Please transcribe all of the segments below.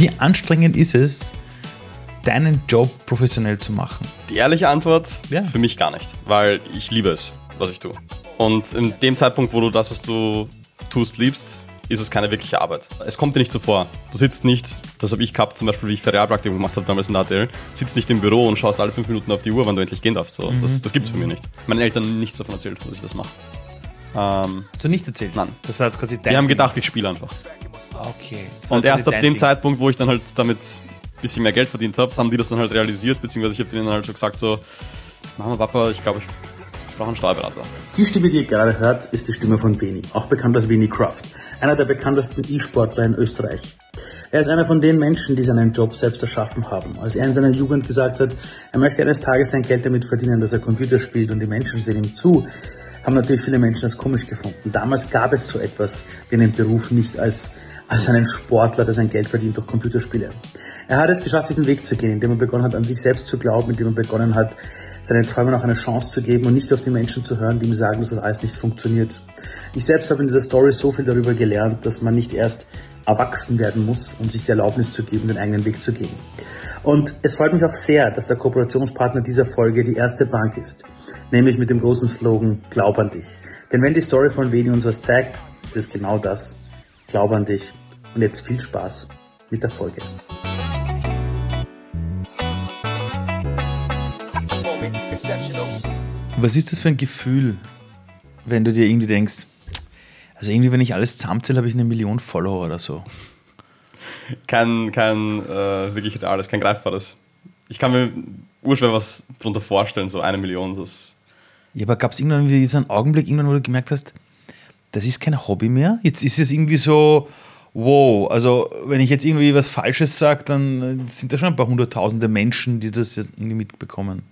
Wie anstrengend ist es, deinen Job professionell zu machen? Die ehrliche Antwort, Ja. für mich gar nicht, weil ich liebe es, was ich tue. Und in dem Zeitpunkt, wo du das, was du tust, liebst, ist es keine wirkliche Arbeit. Es kommt dir nicht so vor. Du sitzt nicht, das habe ich gehabt, zum Beispiel, wie ich Ferialpraktikum gemacht habe damals in der ATL, sitzt nicht im Büro und schaust alle fünf Minuten auf die Uhr, wann du endlich gehen darfst. So, Das, das gibt es bei mir nicht. Meinen Eltern nichts davon erzählt, dass ich das mache. Ähm, Hast du nicht erzählt? Nein. Das heißt quasi dein die haben gedacht, ich spiele einfach. Okay. Das war Und erst ab dem Ding. Zeitpunkt, wo ich dann halt damit ein bisschen mehr Geld verdient habe, haben die das dann halt realisiert, beziehungsweise ich habe denen halt so gesagt, so, Mama, Papa, ich glaube, ich brauche einen Steuerberater. Die Stimme, die ihr gerade hört, ist die Stimme von Veni, auch bekannt als Veni Kraft, einer der bekanntesten E-Sportler in Österreich. Er ist einer von den Menschen, die seinen Job selbst erschaffen haben. Als er in seiner Jugend gesagt hat, er möchte eines Tages sein Geld damit verdienen, dass er Computer spielt und die Menschen sehen ihm zu, haben natürlich viele Menschen das komisch gefunden. Damals gab es so etwas wie einen Beruf nicht als, als einen Sportler, der sein Geld verdient durch Computerspiele. Er hat es geschafft, diesen Weg zu gehen, indem er begonnen hat, an sich selbst zu glauben, indem er begonnen hat, seinen Träumen auch eine Chance zu geben und nicht auf die Menschen zu hören, die ihm sagen, dass das alles nicht funktioniert. Ich selbst habe in dieser Story so viel darüber gelernt, dass man nicht erst erwachsen werden muss, um sich die Erlaubnis zu geben, den eigenen Weg zu gehen. Und es freut mich auch sehr, dass der Kooperationspartner dieser Folge die erste Bank ist, nämlich mit dem großen Slogan Glaub an dich. Denn wenn die Story von Veni uns was zeigt, ist es genau das. Glaub an dich. Und jetzt viel Spaß mit der Folge. Was ist das für ein Gefühl, wenn du dir irgendwie denkst, also irgendwie, wenn ich alles zusammenzähle, habe ich eine Million Follower oder so. Kein, kein äh, wirklich reales, kein greifbares. Ich kann mir urschwer was darunter vorstellen, so eine Million. Das, Ja, aber gab es irgendwann wieder diesen Augenblick, irgendwann, wo du gemerkt hast, das ist kein Hobby mehr? Jetzt ist es irgendwie so, wow, also wenn ich jetzt irgendwie was Falsches sage, dann sind da schon ein paar hunderttausende Menschen, die das jetzt irgendwie mitbekommen.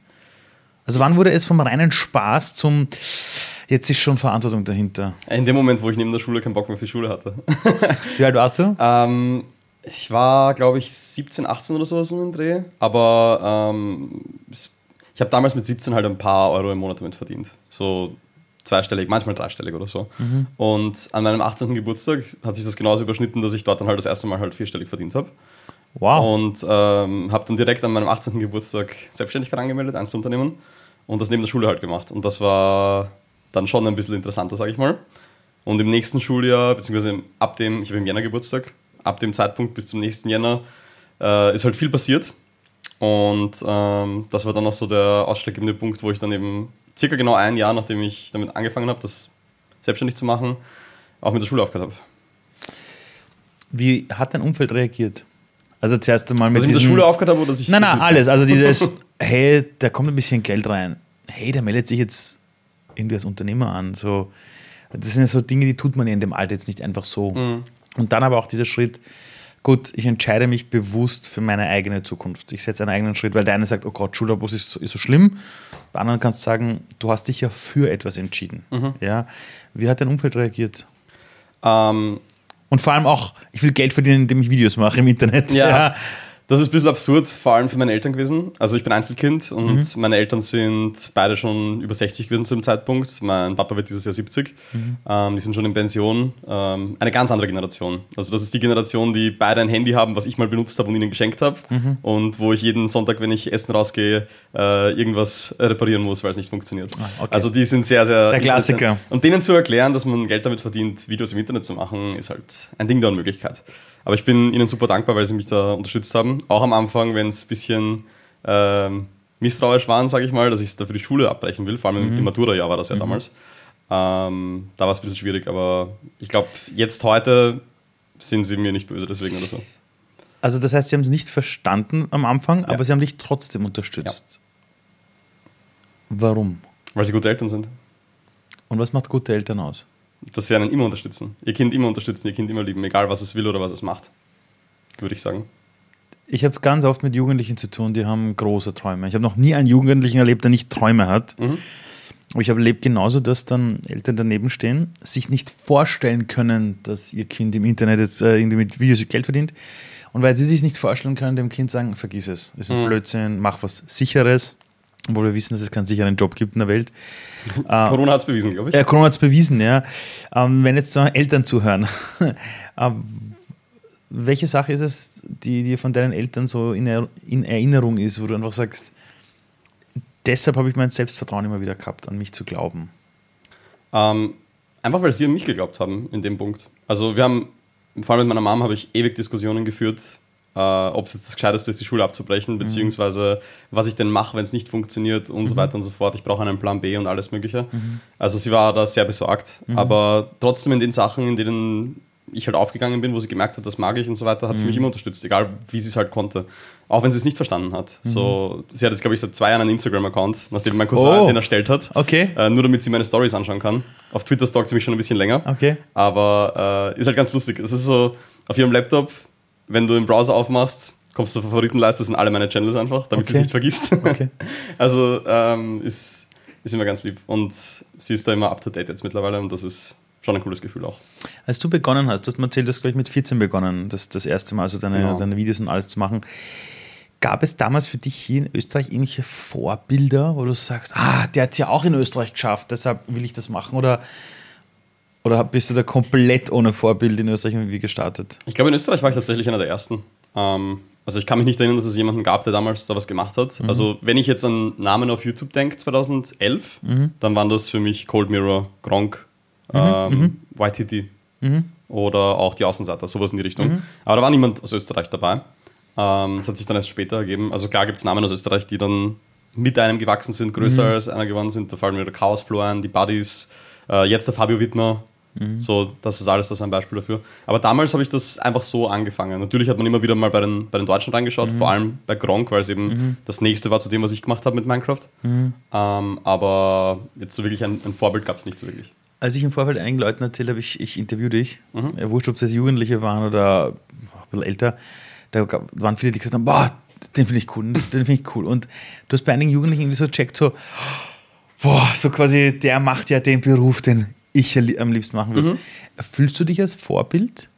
Also wann wurde es vom reinen Spaß zum, jetzt ist schon Verantwortung dahinter. in dem Moment, wo ich neben der Schule keinen Bock mehr auf die Schule hatte. Wie alt warst du? Ähm, ich war, glaube ich, 17, 18 oder so so im Dreh. Aber ähm, ich habe damals mit 17 halt ein paar Euro im Monat damit verdient. So zweistellig, manchmal dreistellig oder so. Und an meinem 18. Geburtstag hat sich das genauso überschnitten, dass ich dort dann halt das erste Mal halt vierstellig verdient habe. Wow. Und ähm, habe dann direkt an meinem 18. Geburtstag Selbstständigkeit angemeldet, Einzelunternehmen. Und das neben der Schule halt gemacht. Und das war dann schon ein bisschen interessanter, sage ich mal. Und im nächsten Schuljahr, beziehungsweise ab dem, ich habe im Jänner Geburtstag, ab dem Zeitpunkt bis zum nächsten Jänner äh, ist halt viel passiert. Und ähm, das war dann auch so der ausschlaggebende Punkt, wo ich dann eben circa genau ein Jahr, nachdem ich damit angefangen habe, das selbstständig zu machen, auch mit der Schule aufgehört habe. Wie hat dein Umfeld reagiert? Also zuerst einmal mit ich mit der Schule aufgehört habe oder dass ich. Nein, nein, alles. Also dieses, hey, da kommt ein bisschen Geld rein. Hey, der meldet sich jetzt irgendwie als Unternehmer an. So, das sind ja so Dinge, die tut man ja in dem Alter jetzt nicht einfach so. Und dann aber auch dieser Schritt, gut, ich entscheide mich bewusst für meine eigene Zukunft. Ich setze einen eigenen Schritt, weil der eine sagt, oh Gott, Schulabbus ist, so- ist so schlimm. Bei anderen kannst du sagen, du hast dich ja für etwas entschieden. Ja? Wie hat dein Umfeld reagiert? Ähm, Und vor allem auch, ich will Geld verdienen, indem ich Videos mache im Internet. Ja, das ist ein bisschen absurd, vor allem für meine Eltern gewesen. Also ich bin Einzelkind und meine Eltern sind beide schon über 60 gewesen zu dem Zeitpunkt. Mein Papa wird dieses Jahr 70. Ähm, die sind schon in Pension. Ähm, eine ganz andere Generation. Also das ist die Generation, die beide ein Handy haben, was ich mal benutzt habe und ihnen geschenkt habe. Und wo ich jeden Sonntag, wenn ich essen rausgehe, äh, irgendwas reparieren muss, weil es nicht funktioniert. okay. Also die sind sehr, sehr... Der Klassiker. Und denen zu erklären, dass man Geld damit verdient, Videos im Internet zu machen, ist halt ein Ding der Unmöglichkeit. Aber ich bin ihnen super dankbar, weil sie mich da unterstützt haben. Auch am Anfang, wenn es ein bisschen ähm, misstrauisch waren, sage ich mal, dass ich dafür die Schule abbrechen will. Vor allem im Matura-Jahr war das ja damals. Ähm, da war es ein bisschen schwierig, aber ich glaube, jetzt heute sind sie mir nicht böse deswegen oder so. Also das heißt, sie haben es nicht verstanden am Anfang, aber sie haben dich trotzdem unterstützt. Warum? Weil sie gute Eltern sind. Und was macht gute Eltern aus? Dass sie einen immer unterstützen. Ihr Kind immer unterstützen, ihr Kind immer lieben, egal was es will oder was es macht. Würde ich sagen. Ich habe ganz oft mit Jugendlichen zu tun, die haben große Träume. Ich habe noch nie einen Jugendlichen erlebt, der nicht Träume hat. Aber ich habe erlebt genauso, dass dann Eltern daneben stehen, sich nicht vorstellen können, dass ihr Kind im Internet jetzt äh, irgendwie mit Videos Geld verdient. Und weil sie sich nicht vorstellen können, dem Kind sagen, vergiss es, ist ein Blödsinn, mach was Sicheres. Obwohl wir wissen, dass es keinen sicheren Job gibt in der Welt. Corona hat es bewiesen, glaube ich. Ja, Corona hat es bewiesen, ja. Ähm, wenn jetzt so Eltern zuhören, ähm, welche Sache ist es, die dir von deinen Eltern so in, Er- in Erinnerung ist, wo du einfach sagst, deshalb habe ich mein Selbstvertrauen immer wieder gehabt, an mich zu glauben? Ähm, einfach weil sie an mich geglaubt haben in dem Punkt. Also wir haben, vor allem mit meiner Mom habe ich ewig Diskussionen geführt, äh, ob es jetzt das Gescheiteste ist, die Schule abzubrechen, beziehungsweise was ich denn mache, wenn es nicht funktioniert und so weiter und so fort. Ich brauche einen Plan B und alles Mögliche. Also sie war da sehr besorgt, aber trotzdem in den Sachen, in denen ich halt aufgegangen bin, wo sie gemerkt hat, das mag ich und so weiter, hat sie mich immer unterstützt, egal wie sie es halt konnte. Auch wenn sie es nicht verstanden hat. So, sie hat jetzt, glaube ich, seit zwei Jahren einen Instagram-Account, nachdem mein Cousin Oh. den erstellt hat. Okay. Äh, nur damit sie meine Stories anschauen kann. Auf Twitter stalkt sie mich schon ein bisschen länger. Okay. Aber äh, ist halt ganz lustig. Es ist so, auf ihrem Laptop, wenn du den Browser aufmachst, kommst du zur Favoritenleiste, das sind alle meine Channels einfach, damit sie Okay. es nicht vergisst. Okay. also ähm, ist, ist immer ganz lieb. Und sie ist da immer up to date jetzt mittlerweile und das ist schon ein cooles Gefühl auch. Als du begonnen hast, du hast mir erzählt, du hast gleich mit 14 begonnen, das, das erste Mal, also deine, Genau. deine Videos und alles zu machen. Gab es damals für dich hier in Österreich irgendwelche Vorbilder, wo du sagst, ah, der hat es ja auch in Österreich geschafft, deshalb will ich das machen? Oder, oder bist du da komplett ohne Vorbild in Österreich irgendwie gestartet? Ich glaube, in Österreich war ich tatsächlich einer der ersten. Ähm, also ich kann mich nicht erinnern, dass es jemanden gab, der damals da was gemacht hat. Also wenn ich jetzt an Namen auf YouTube denke, 2011, dann waren das für mich Cold Mirror, Gronk, ähm, YTT oder auch die Außenseiter, sowas in die Richtung. Aber da war niemand aus Österreich dabei. Ähm, das hat sich dann erst später ergeben. Also klar gibt es Namen aus Österreich, die dann mit einem gewachsen sind, größer als einer geworden sind. Da fallen mir der Chaos Florian, die Buddies, äh, jetzt der Fabio Wittmer. So, das ist alles das ein Beispiel dafür. Aber damals habe ich das einfach so angefangen. Natürlich hat man immer wieder mal bei den, bei den Deutschen reingeschaut, vor allem bei Gronk, weil es eben das nächste war zu dem, was ich gemacht habe mit Minecraft. Ähm, aber jetzt so wirklich ein, ein Vorbild gab es nicht so wirklich. Als ich im Vorfeld einigen Leuten erzählt habe, ich, ich interview dich, äh, wurscht, ob es Jugendliche waren oder ein bisschen älter, da waren viele, die gesagt haben, boah, den finde ich cool, den finde ich cool. Und du hast bei einigen Jugendlichen irgendwie so checkt, so, boah, so quasi, der macht ja den Beruf, den ich am liebsten machen würde. Fühlst du dich als Vorbild?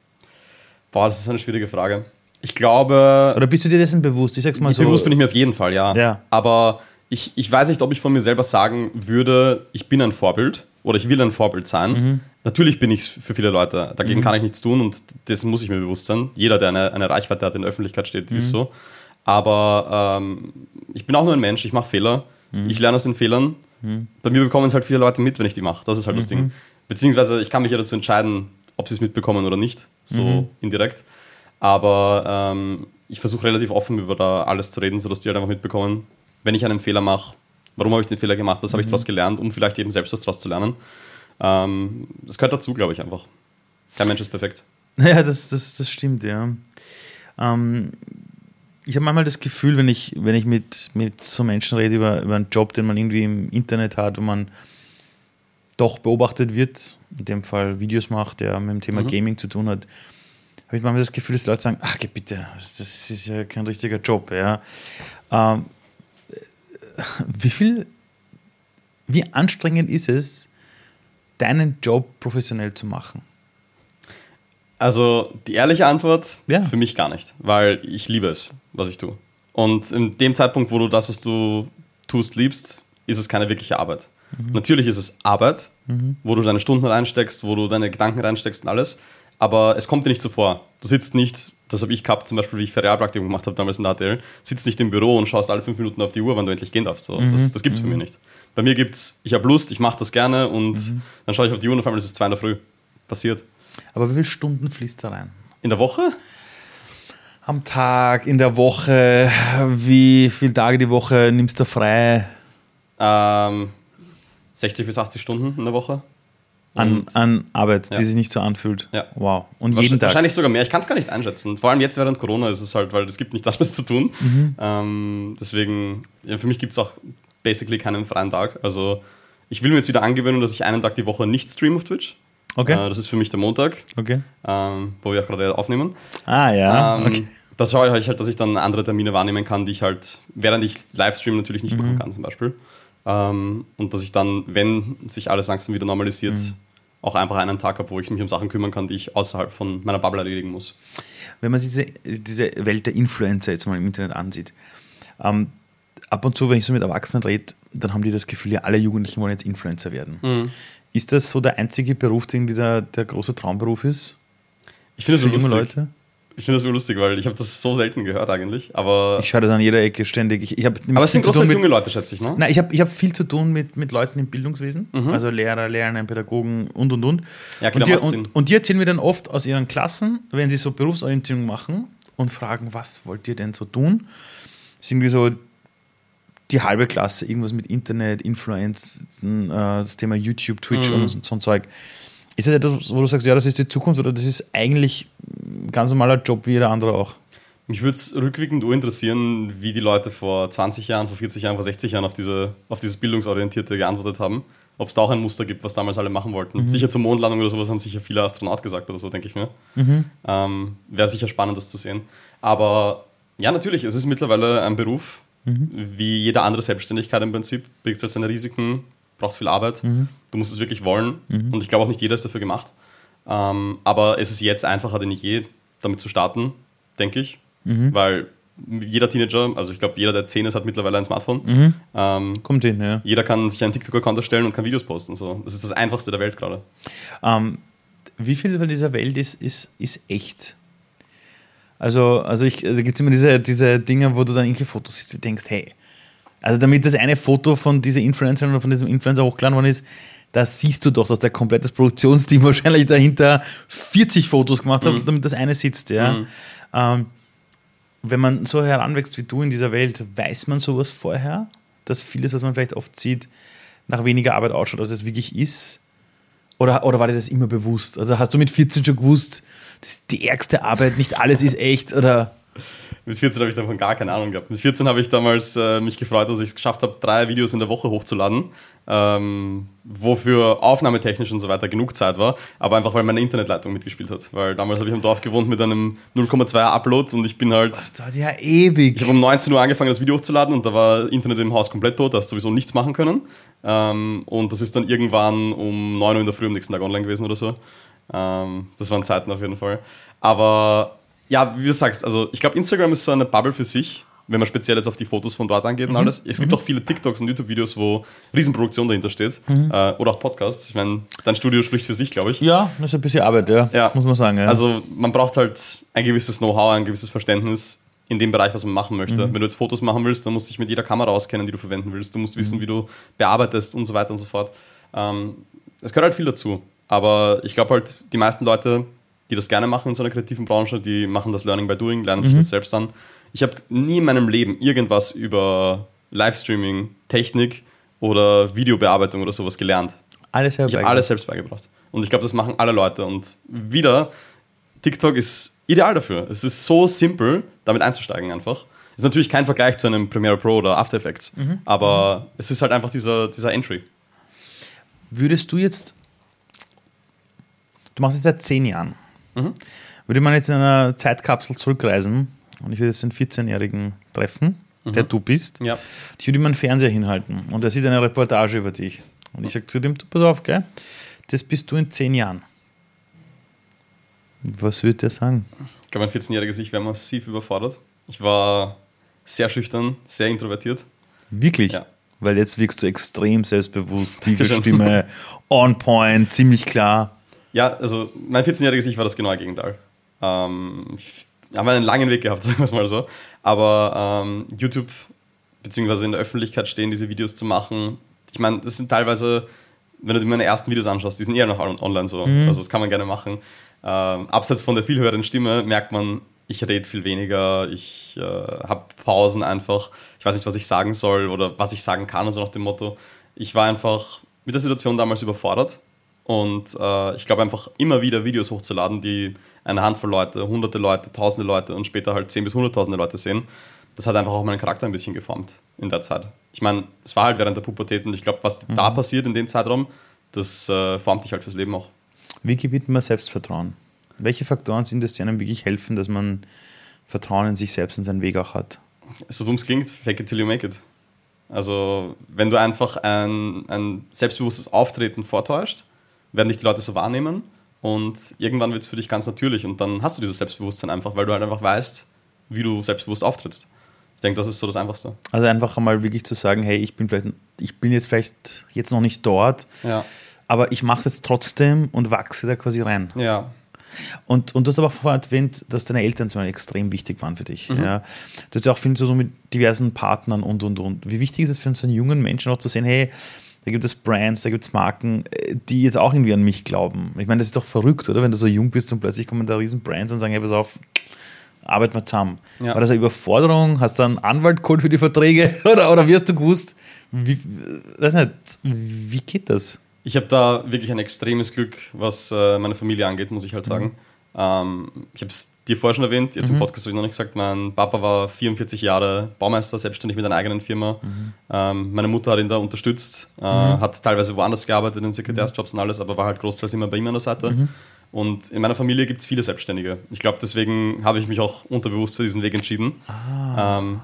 Boah, das ist eine schwierige Frage. Ich glaube, Oder bist du dir dessen bewusst? Ich sag's mal so. bewusst bin ich mir auf jeden Fall, ja. Ja. Aber ich, ich weiß nicht, ob ich von mir selber sagen würde, ich bin ein Vorbild oder ich will ein Vorbild sein. Mhm. Natürlich bin ich es für viele Leute. Dagegen kann ich nichts tun und das muss ich mir bewusst sein. Jeder, der eine, eine Reichweite hat, in der Öffentlichkeit steht, Mhm. ist so. Aber ähm, ich bin auch nur ein Mensch, ich mache Fehler. Mhm. Ich lerne aus den Fehlern. Bei mir bekommen es halt viele Leute mit, wenn ich die mache. Das ist halt das Mhm. Ding. Beziehungsweise ich kann mich ja dazu entscheiden, ob sie es mitbekommen oder nicht. So Mhm. indirekt. Aber ähm, ich versuche relativ offen über da alles zu reden, sodass die halt einfach mitbekommen, wenn ich einen Fehler mache, warum habe ich den Fehler gemacht, was habe ich Mhm. daraus gelernt, um vielleicht eben selbst was daraus zu lernen. Ähm, das gehört dazu, glaube ich einfach. Kein Mensch ist perfekt. Ja, das, das, das stimmt, ja. Ähm, ich habe manchmal das Gefühl, wenn ich, wenn ich mit, mit so Menschen rede über, über einen Job, den man irgendwie im Internet hat, wo man doch beobachtet wird, in dem Fall Videos macht, der mit dem Thema Gaming zu tun hat, habe ich manchmal das Gefühl, dass Leute sagen, ach bitte, das ist ja kein richtiger Job. Ja. Ähm, wie viel, wie anstrengend ist es, deinen Job professionell zu machen? Also die ehrliche Antwort, Ja. für mich gar nicht, weil ich liebe es, was ich tue. Und in dem Zeitpunkt, wo du das, was du tust, liebst, ist es keine wirkliche Arbeit. Natürlich ist es Arbeit, wo du deine Stunden reinsteckst, wo du deine Gedanken reinsteckst und alles, aber es kommt dir nicht so vor. Du sitzt nicht, das habe ich gehabt, zum Beispiel, wie ich Ferialpraktikum gemacht habe damals in der ATL, sitzt nicht im Büro und schaust alle fünf Minuten auf die Uhr, wann du endlich gehen darfst. So, Das, das gibt es bei mir nicht. Bei mir gibt es, ich habe Lust, ich mache das gerne und dann schaue ich auf die Uhr und auf einmal ist es zwei in der Früh. Passiert. Aber wie viele Stunden fließt da rein? In der Woche? Am Tag, in der Woche, wie viele Tage die Woche nimmst du frei Ähm, 60 bis 80 Stunden in der Woche. an, an Arbeit, Ja. die sich nicht so anfühlt? Ja. Wow. Und Wahrscheinlich- jeden Tag. Wahrscheinlich sogar mehr. Ich kann es gar nicht einschätzen. Vor allem jetzt während Corona ist es halt, weil es gibt nicht alles zu tun. Mhm. Ähm, deswegen, ja, für mich gibt es auch basically keinen freien Tag. Also ich will mir jetzt wieder angewöhnen, dass ich einen Tag die Woche nicht stream auf Twitch. Okay. Äh, das ist für mich der Montag, Okay. ähm, wo wir auch gerade aufnehmen. Ah ja. Ähm, okay. Das schaue ich halt, dass ich dann andere Termine wahrnehmen kann, die ich halt, während ich Livestream natürlich nicht Mhm. machen kann, zum Beispiel. Ähm, und dass ich dann, wenn sich alles langsam wieder normalisiert, Mhm. auch einfach einen Tag habe, wo ich mich um Sachen kümmern kann, die ich außerhalb von meiner Bubble erledigen muss. Wenn man sich diese, diese Welt der Influencer jetzt mal im Internet ansieht, ähm, ab und zu, wenn ich so mit Erwachsenen rede, dann haben die das Gefühl, ja, alle Jugendlichen wollen jetzt Influencer werden. Mhm. Ist das so der einzige Beruf, der irgendwie der, der große Traumberuf ist? Ich finde es so lustig. Leute? Ich finde das so lustig, weil ich habe das so selten gehört eigentlich. Aber, Ich schaue das an jeder Ecke ständig. Ich, ich aber es sind großteils junge Leute, schätze ich, ne? Nein, ich habe ich hab viel zu tun mit, mit Leuten im Bildungswesen, also Lehrer, Lehrerinnen, Pädagogen und und und. Ja, und, genau, die, und, und die erzählen mir dann oft aus ihren Klassen, wenn sie so Berufsorientierung machen und fragen, was wollt ihr denn so tun? Das ist irgendwie so die halbe Klasse, irgendwas mit Internet, Influence, äh, das Thema YouTube, Twitch Mhm. und so, so ein Zeug. Ist das etwas, wo du sagst, ja, das ist die Zukunft oder das ist eigentlich ein ganz normaler Job wie jeder andere auch? Mich würde es rückwirkend interessieren, wie die Leute vor 20 Jahren, vor 40 Jahren, vor 60 Jahren auf, diese, auf dieses Bildungsorientierte geantwortet haben. Ob es da auch ein Muster gibt, was damals alle machen wollten. Sicher zur Mondlandung oder sowas haben sicher viele Astronaut gesagt oder so, denke ich mir. Ähm, Wäre sicher spannend, das zu sehen. Aber ja, natürlich, es ist mittlerweile ein Beruf, wie jede andere Selbstständigkeit im Prinzip. Birgt halt seine Risiken, braucht viel Arbeit. Du musst es wirklich wollen. Und ich glaube auch nicht jeder ist dafür gemacht. Ähm, aber es ist jetzt einfacher denn je, damit zu starten, denke ich. Weil jeder Teenager, also ich glaube, jeder, der 10 ist, hat mittlerweile ein Smartphone. Ähm, Kommt hin, ja. jeder kann sich einen TikTok-Account erstellen und kann Videos posten. So. Das ist das Einfachste der Welt gerade. Ähm, wie viel von dieser Welt ist, ist, ist echt? Also, also ich, da gibt es immer diese, diese Dinge, wo du dann irgendwelche Fotos siehst und denkst, hey, also damit das eine Foto von dieser Influencerin oder von diesem Influencer hochgeladen worden ist, da siehst du doch, dass der komplettes Produktionsteam wahrscheinlich dahinter 40 Fotos gemacht hat, damit das eine sitzt. Ja. Mhm. Ähm, wenn man so heranwächst wie du in dieser Welt, weiß man sowas vorher, dass vieles, was man vielleicht oft sieht, nach weniger Arbeit ausschaut, als es wirklich ist? Oder, oder war dir das immer bewusst? Also hast du mit 14 schon gewusst, das ist die ärgste Arbeit, nicht alles ist echt? Oder Mit 14 habe ich davon gar keine Ahnung gehabt. Mit 14 habe ich damals äh, mich gefreut, dass ich es geschafft habe, drei Videos in der Woche hochzuladen, ähm, wofür aufnahmetechnisch und so weiter genug Zeit war, aber einfach weil meine Internetleitung mitgespielt hat. Weil damals habe ich im Dorf gewohnt mit einem 0,2er Upload und ich bin halt. das dauert ja ewig. Ich habe um 19 Uhr angefangen, das Video hochzuladen und da war Internet im Haus komplett tot, da hast du sowieso nichts machen können. Ähm, und das ist dann irgendwann um 9 Uhr in der Früh am nächsten Tag online gewesen oder so. Ähm, das waren Zeiten auf jeden Fall. Aber ja, wie du sagst, also ich glaube, Instagram ist so eine Bubble für sich, wenn man speziell jetzt auf die Fotos von dort angeht und alles. Es gibt auch viele TikToks und YouTube-Videos, wo Riesenproduktion dahinter steht. Äh, oder auch Podcasts. Ich meine, dein Studio spricht für sich, glaube ich. Ja, das ist ein bisschen Arbeit, ja, Ja. muss man sagen. Ja. Also man braucht halt ein gewisses Know-how, ein gewisses Verständnis in dem Bereich, was man machen möchte. Wenn du jetzt Fotos machen willst, dann musst du dich mit jeder Kamera auskennen, die du verwenden willst. Du musst wissen, wie du bearbeitest und so weiter und so fort. Ähm, es gehört halt viel dazu. Aber ich glaube halt, die meisten Leute, die das gerne machen in so einer kreativen Branche, die machen das Learning by Doing, lernen sich das selbst an. Ich habe nie in meinem Leben irgendwas über Livestreaming, Technik oder Videobearbeitung oder sowas gelernt. alles selber Ich habe alles selbst beigebracht. Und ich glaube, das machen alle Leute. Und wieder, TikTok ist ideal dafür. Es ist so simpel, damit einzusteigen einfach. Ist natürlich kein Vergleich zu einem Premiere Pro oder After Effects, aber es ist halt einfach dieser, dieser Entry. Würdest du jetzt, du machst es seit zehn Jahren, Mhm. würde man jetzt in einer Zeitkapsel zurückreisen und ich würde jetzt den 14-Jährigen treffen, der du bist, Ja. ich würde ihm einen Fernseher hinhalten und er sieht eine Reportage über dich. Und ich sage zu dem, du pass auf, gell? das bist du in zehn Jahren. Was würde der sagen? Ich glaube, mein 14-jähriges Ich wäre massiv überfordert. Ich war sehr schüchtern, sehr introvertiert. Wirklich? Ja. Weil jetzt wirkst du extrem selbstbewusst, tiefe. Stimme, on point, ziemlich klar. Ja, also mein 14-jähriges Ich war das genaue Gegenteil. Ähm, ich habe einen langen Weg gehabt, sagen wir es mal so. Aber ähm, YouTube, beziehungsweise in der Öffentlichkeit stehen, diese Videos zu machen, ich meine, das sind teilweise, wenn du dir meine ersten Videos anschaust, die sind eher noch on- online so. Also das kann man gerne machen. Ähm, abseits von der viel höheren Stimme merkt man, ich rede viel weniger, ich äh, habe Pausen einfach. Ich weiß nicht, was ich sagen soll oder was ich sagen kann, also nach dem Motto. Ich war einfach mit der Situation damals überfordert und äh, ich glaube einfach immer wieder Videos hochzuladen, die eine Handvoll Leute, hunderte Leute, tausende Leute und später halt zehn bis hunderttausende Leute sehen. Das hat einfach auch meinen Charakter ein bisschen geformt in der Zeit. Ich meine, es war halt während der Pubertät und ich glaube, was da passiert in dem Zeitraum, das äh, formt dich halt fürs Leben auch. Wie gewinnt man Selbstvertrauen? Welche Faktoren sind es, die einem wirklich helfen, dass man Vertrauen in sich selbst und seinen Weg auch hat? so dumm es klingt, fake it till you make it. Also, wenn du einfach ein, ein selbstbewusstes Auftreten vortäuscht, werden dich die Leute so wahrnehmen und irgendwann wird es für dich ganz natürlich und dann hast du dieses Selbstbewusstsein einfach, weil du halt einfach weißt, wie du selbstbewusst auftrittst. Ich denke, das ist so das Einfachste. Also einfach einmal wirklich zu sagen, hey, ich bin vielleicht, ich bin jetzt vielleicht jetzt noch nicht dort, Ja. aber ich mache es jetzt trotzdem und wachse da quasi rein. Ja. Und, und du hast aber vorher erwähnt, dass deine Eltern zum Beispiel extrem wichtig waren für dich. Ja. Du hast ja auch viel so mit diversen Partnern und, und, und. Wie wichtig ist es für so einen jungen Menschen auch zu sehen, hey, da gibt es Brands, da gibt es Marken, äh, die jetzt auch irgendwie an mich glauben. Ich meine, das ist doch verrückt, oder? Wenn du so jung bist und plötzlich kommen da riesen Brands und sagen, hey, pass auf, arbeiten wir zusammen. Ja. War das eine Überforderung? Hast du einen Anwalt geholt für die Verträge? Oder, oder wie hast du gewusst, wie, weiß nicht, wie geht das? Ich habe da wirklich ein extremes Glück, was äh, meine Familie angeht, muss ich halt sagen. Ähm, ich habe es dir vorher schon erwähnt, jetzt im Podcast habe ich noch nicht gesagt, mein Papa war 44 Jahre Baumeister, selbstständig mit einer eigenen Firma. Ähm, meine Mutter hat ihn da unterstützt, äh, hat teilweise woanders gearbeitet, in Sekretärsjobs und alles, aber war halt großteils immer bei ihm an der Seite. Und in meiner Familie gibt es viele Selbstständige. Ich glaube, deswegen habe ich mich auch unterbewusst für diesen Weg entschieden. Ähm,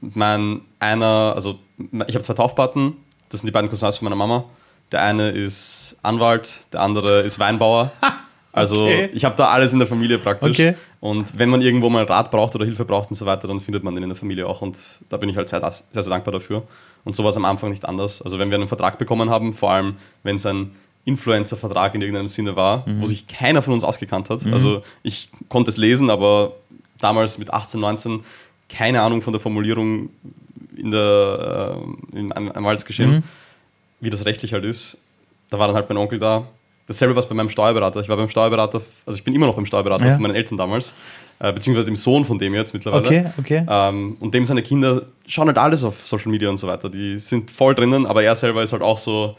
mein einer, also ich habe zwei Taufpaten, das sind die beiden Cousins von meiner Mama. Der eine ist Anwalt, der andere ist Weinbauer. Also Okay. ich habe da alles in der Familie praktisch. Okay. Und wenn man irgendwo mal Rat braucht oder Hilfe braucht und so weiter, dann findet man den in der Familie auch. Und da bin ich halt sehr, sehr, sehr dankbar dafür. Und so war es am Anfang nicht anders. Also wenn wir einen Vertrag bekommen haben, vor allem wenn es ein Influencer-Vertrag in irgendeinem Sinne war, wo sich keiner von uns ausgekannt hat. Also ich konnte es lesen, aber damals mit 18, 19 keine Ahnung von der Formulierung in der, äh, im An- Anwaltsgeschehen, wie das rechtlich halt ist. Da war dann halt mein Onkel da. Dasselbe war es bei meinem Steuerberater. Ich war beim Steuerberater, also ich bin immer noch beim Steuerberater Ja. von meinen Eltern damals, äh, beziehungsweise dem Sohn von dem jetzt mittlerweile. Okay, okay. Ähm, und dem seine Kinder schauen halt alles auf Social Media und so weiter. Die sind voll drinnen, aber er selber ist halt auch so,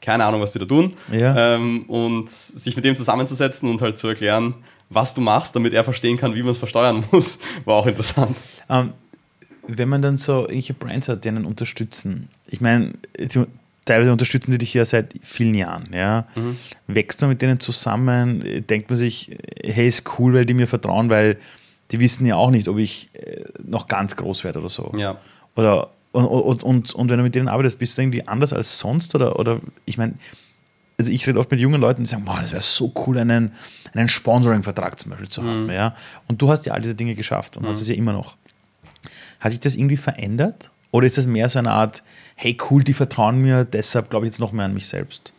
keine Ahnung, was die da tun. Ja. Ähm, und sich mit dem zusammenzusetzen und halt zu erklären, was du machst, damit er verstehen kann, wie man es versteuern muss, war auch interessant. Ähm, wenn man dann so irgendwelche Brands hat, die einen unterstützen, ich meine, teilweise unterstützen die dich ja seit vielen Jahren, ja. Mhm. Wächst man mit denen zusammen, denkt man sich, hey, ist cool, weil die mir vertrauen, weil die wissen ja auch nicht, ob ich äh, noch ganz groß werde oder so. Ja. Oder und, und, und, und wenn du mit denen arbeitest, bist du irgendwie anders als sonst? Oder, oder ich meine, also ich rede oft mit jungen Leuten, die sagen, boah, das wäre so cool, einen, einen Sponsoring-Vertrag zum Beispiel zu haben. Ja? Und du hast ja all diese Dinge geschafft und hast es ja immer noch. Hat sich das irgendwie verändert? Oder ist das mehr so eine Art, hey cool, die vertrauen mir, deshalb glaube ich jetzt noch mehr an mich selbst?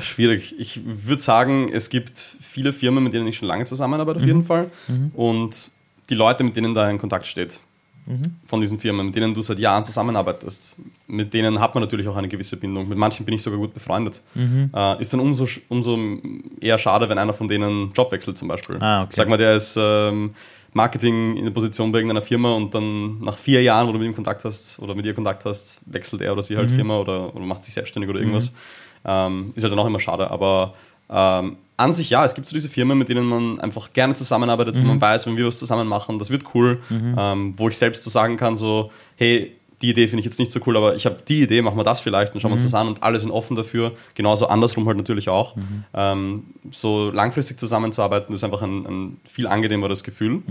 Schwierig. Ich würde sagen, es gibt viele Firmen, mit denen ich schon lange zusammenarbeite, auf jeden Fall. Und die Leute, mit denen da in Kontakt steht, von diesen Firmen, mit denen du seit Jahren zusammenarbeitest, mit denen hat man natürlich auch eine gewisse Bindung. Mit manchen bin ich sogar gut befreundet. Äh, ist dann umso, umso eher schade, wenn einer von denen Job wechselt zum Beispiel. Ah, okay. Sag mal, der ist ähm, Marketing in der Position bei irgendeiner Firma und dann nach vier Jahren, wo du mit ihm Kontakt hast oder mit ihr Kontakt hast, wechselt er oder sie halt Firma oder, oder macht sich selbstständig oder irgendwas. Ähm, ist halt dann auch immer schade. Aber ähm, an sich ja, es gibt so diese Firmen, mit denen man einfach gerne zusammenarbeitet, wo man weiß, wenn wir was zusammen machen, das wird cool. Ähm, wo ich selbst so sagen kann, so, hey, die Idee finde ich jetzt nicht so cool, aber ich habe die Idee, machen wir das vielleicht und schauen wir uns das an und alle sind offen dafür. Genauso andersrum halt natürlich auch. Ähm, so langfristig zusammenzuarbeiten ist einfach ein, ein viel angenehmeres Gefühl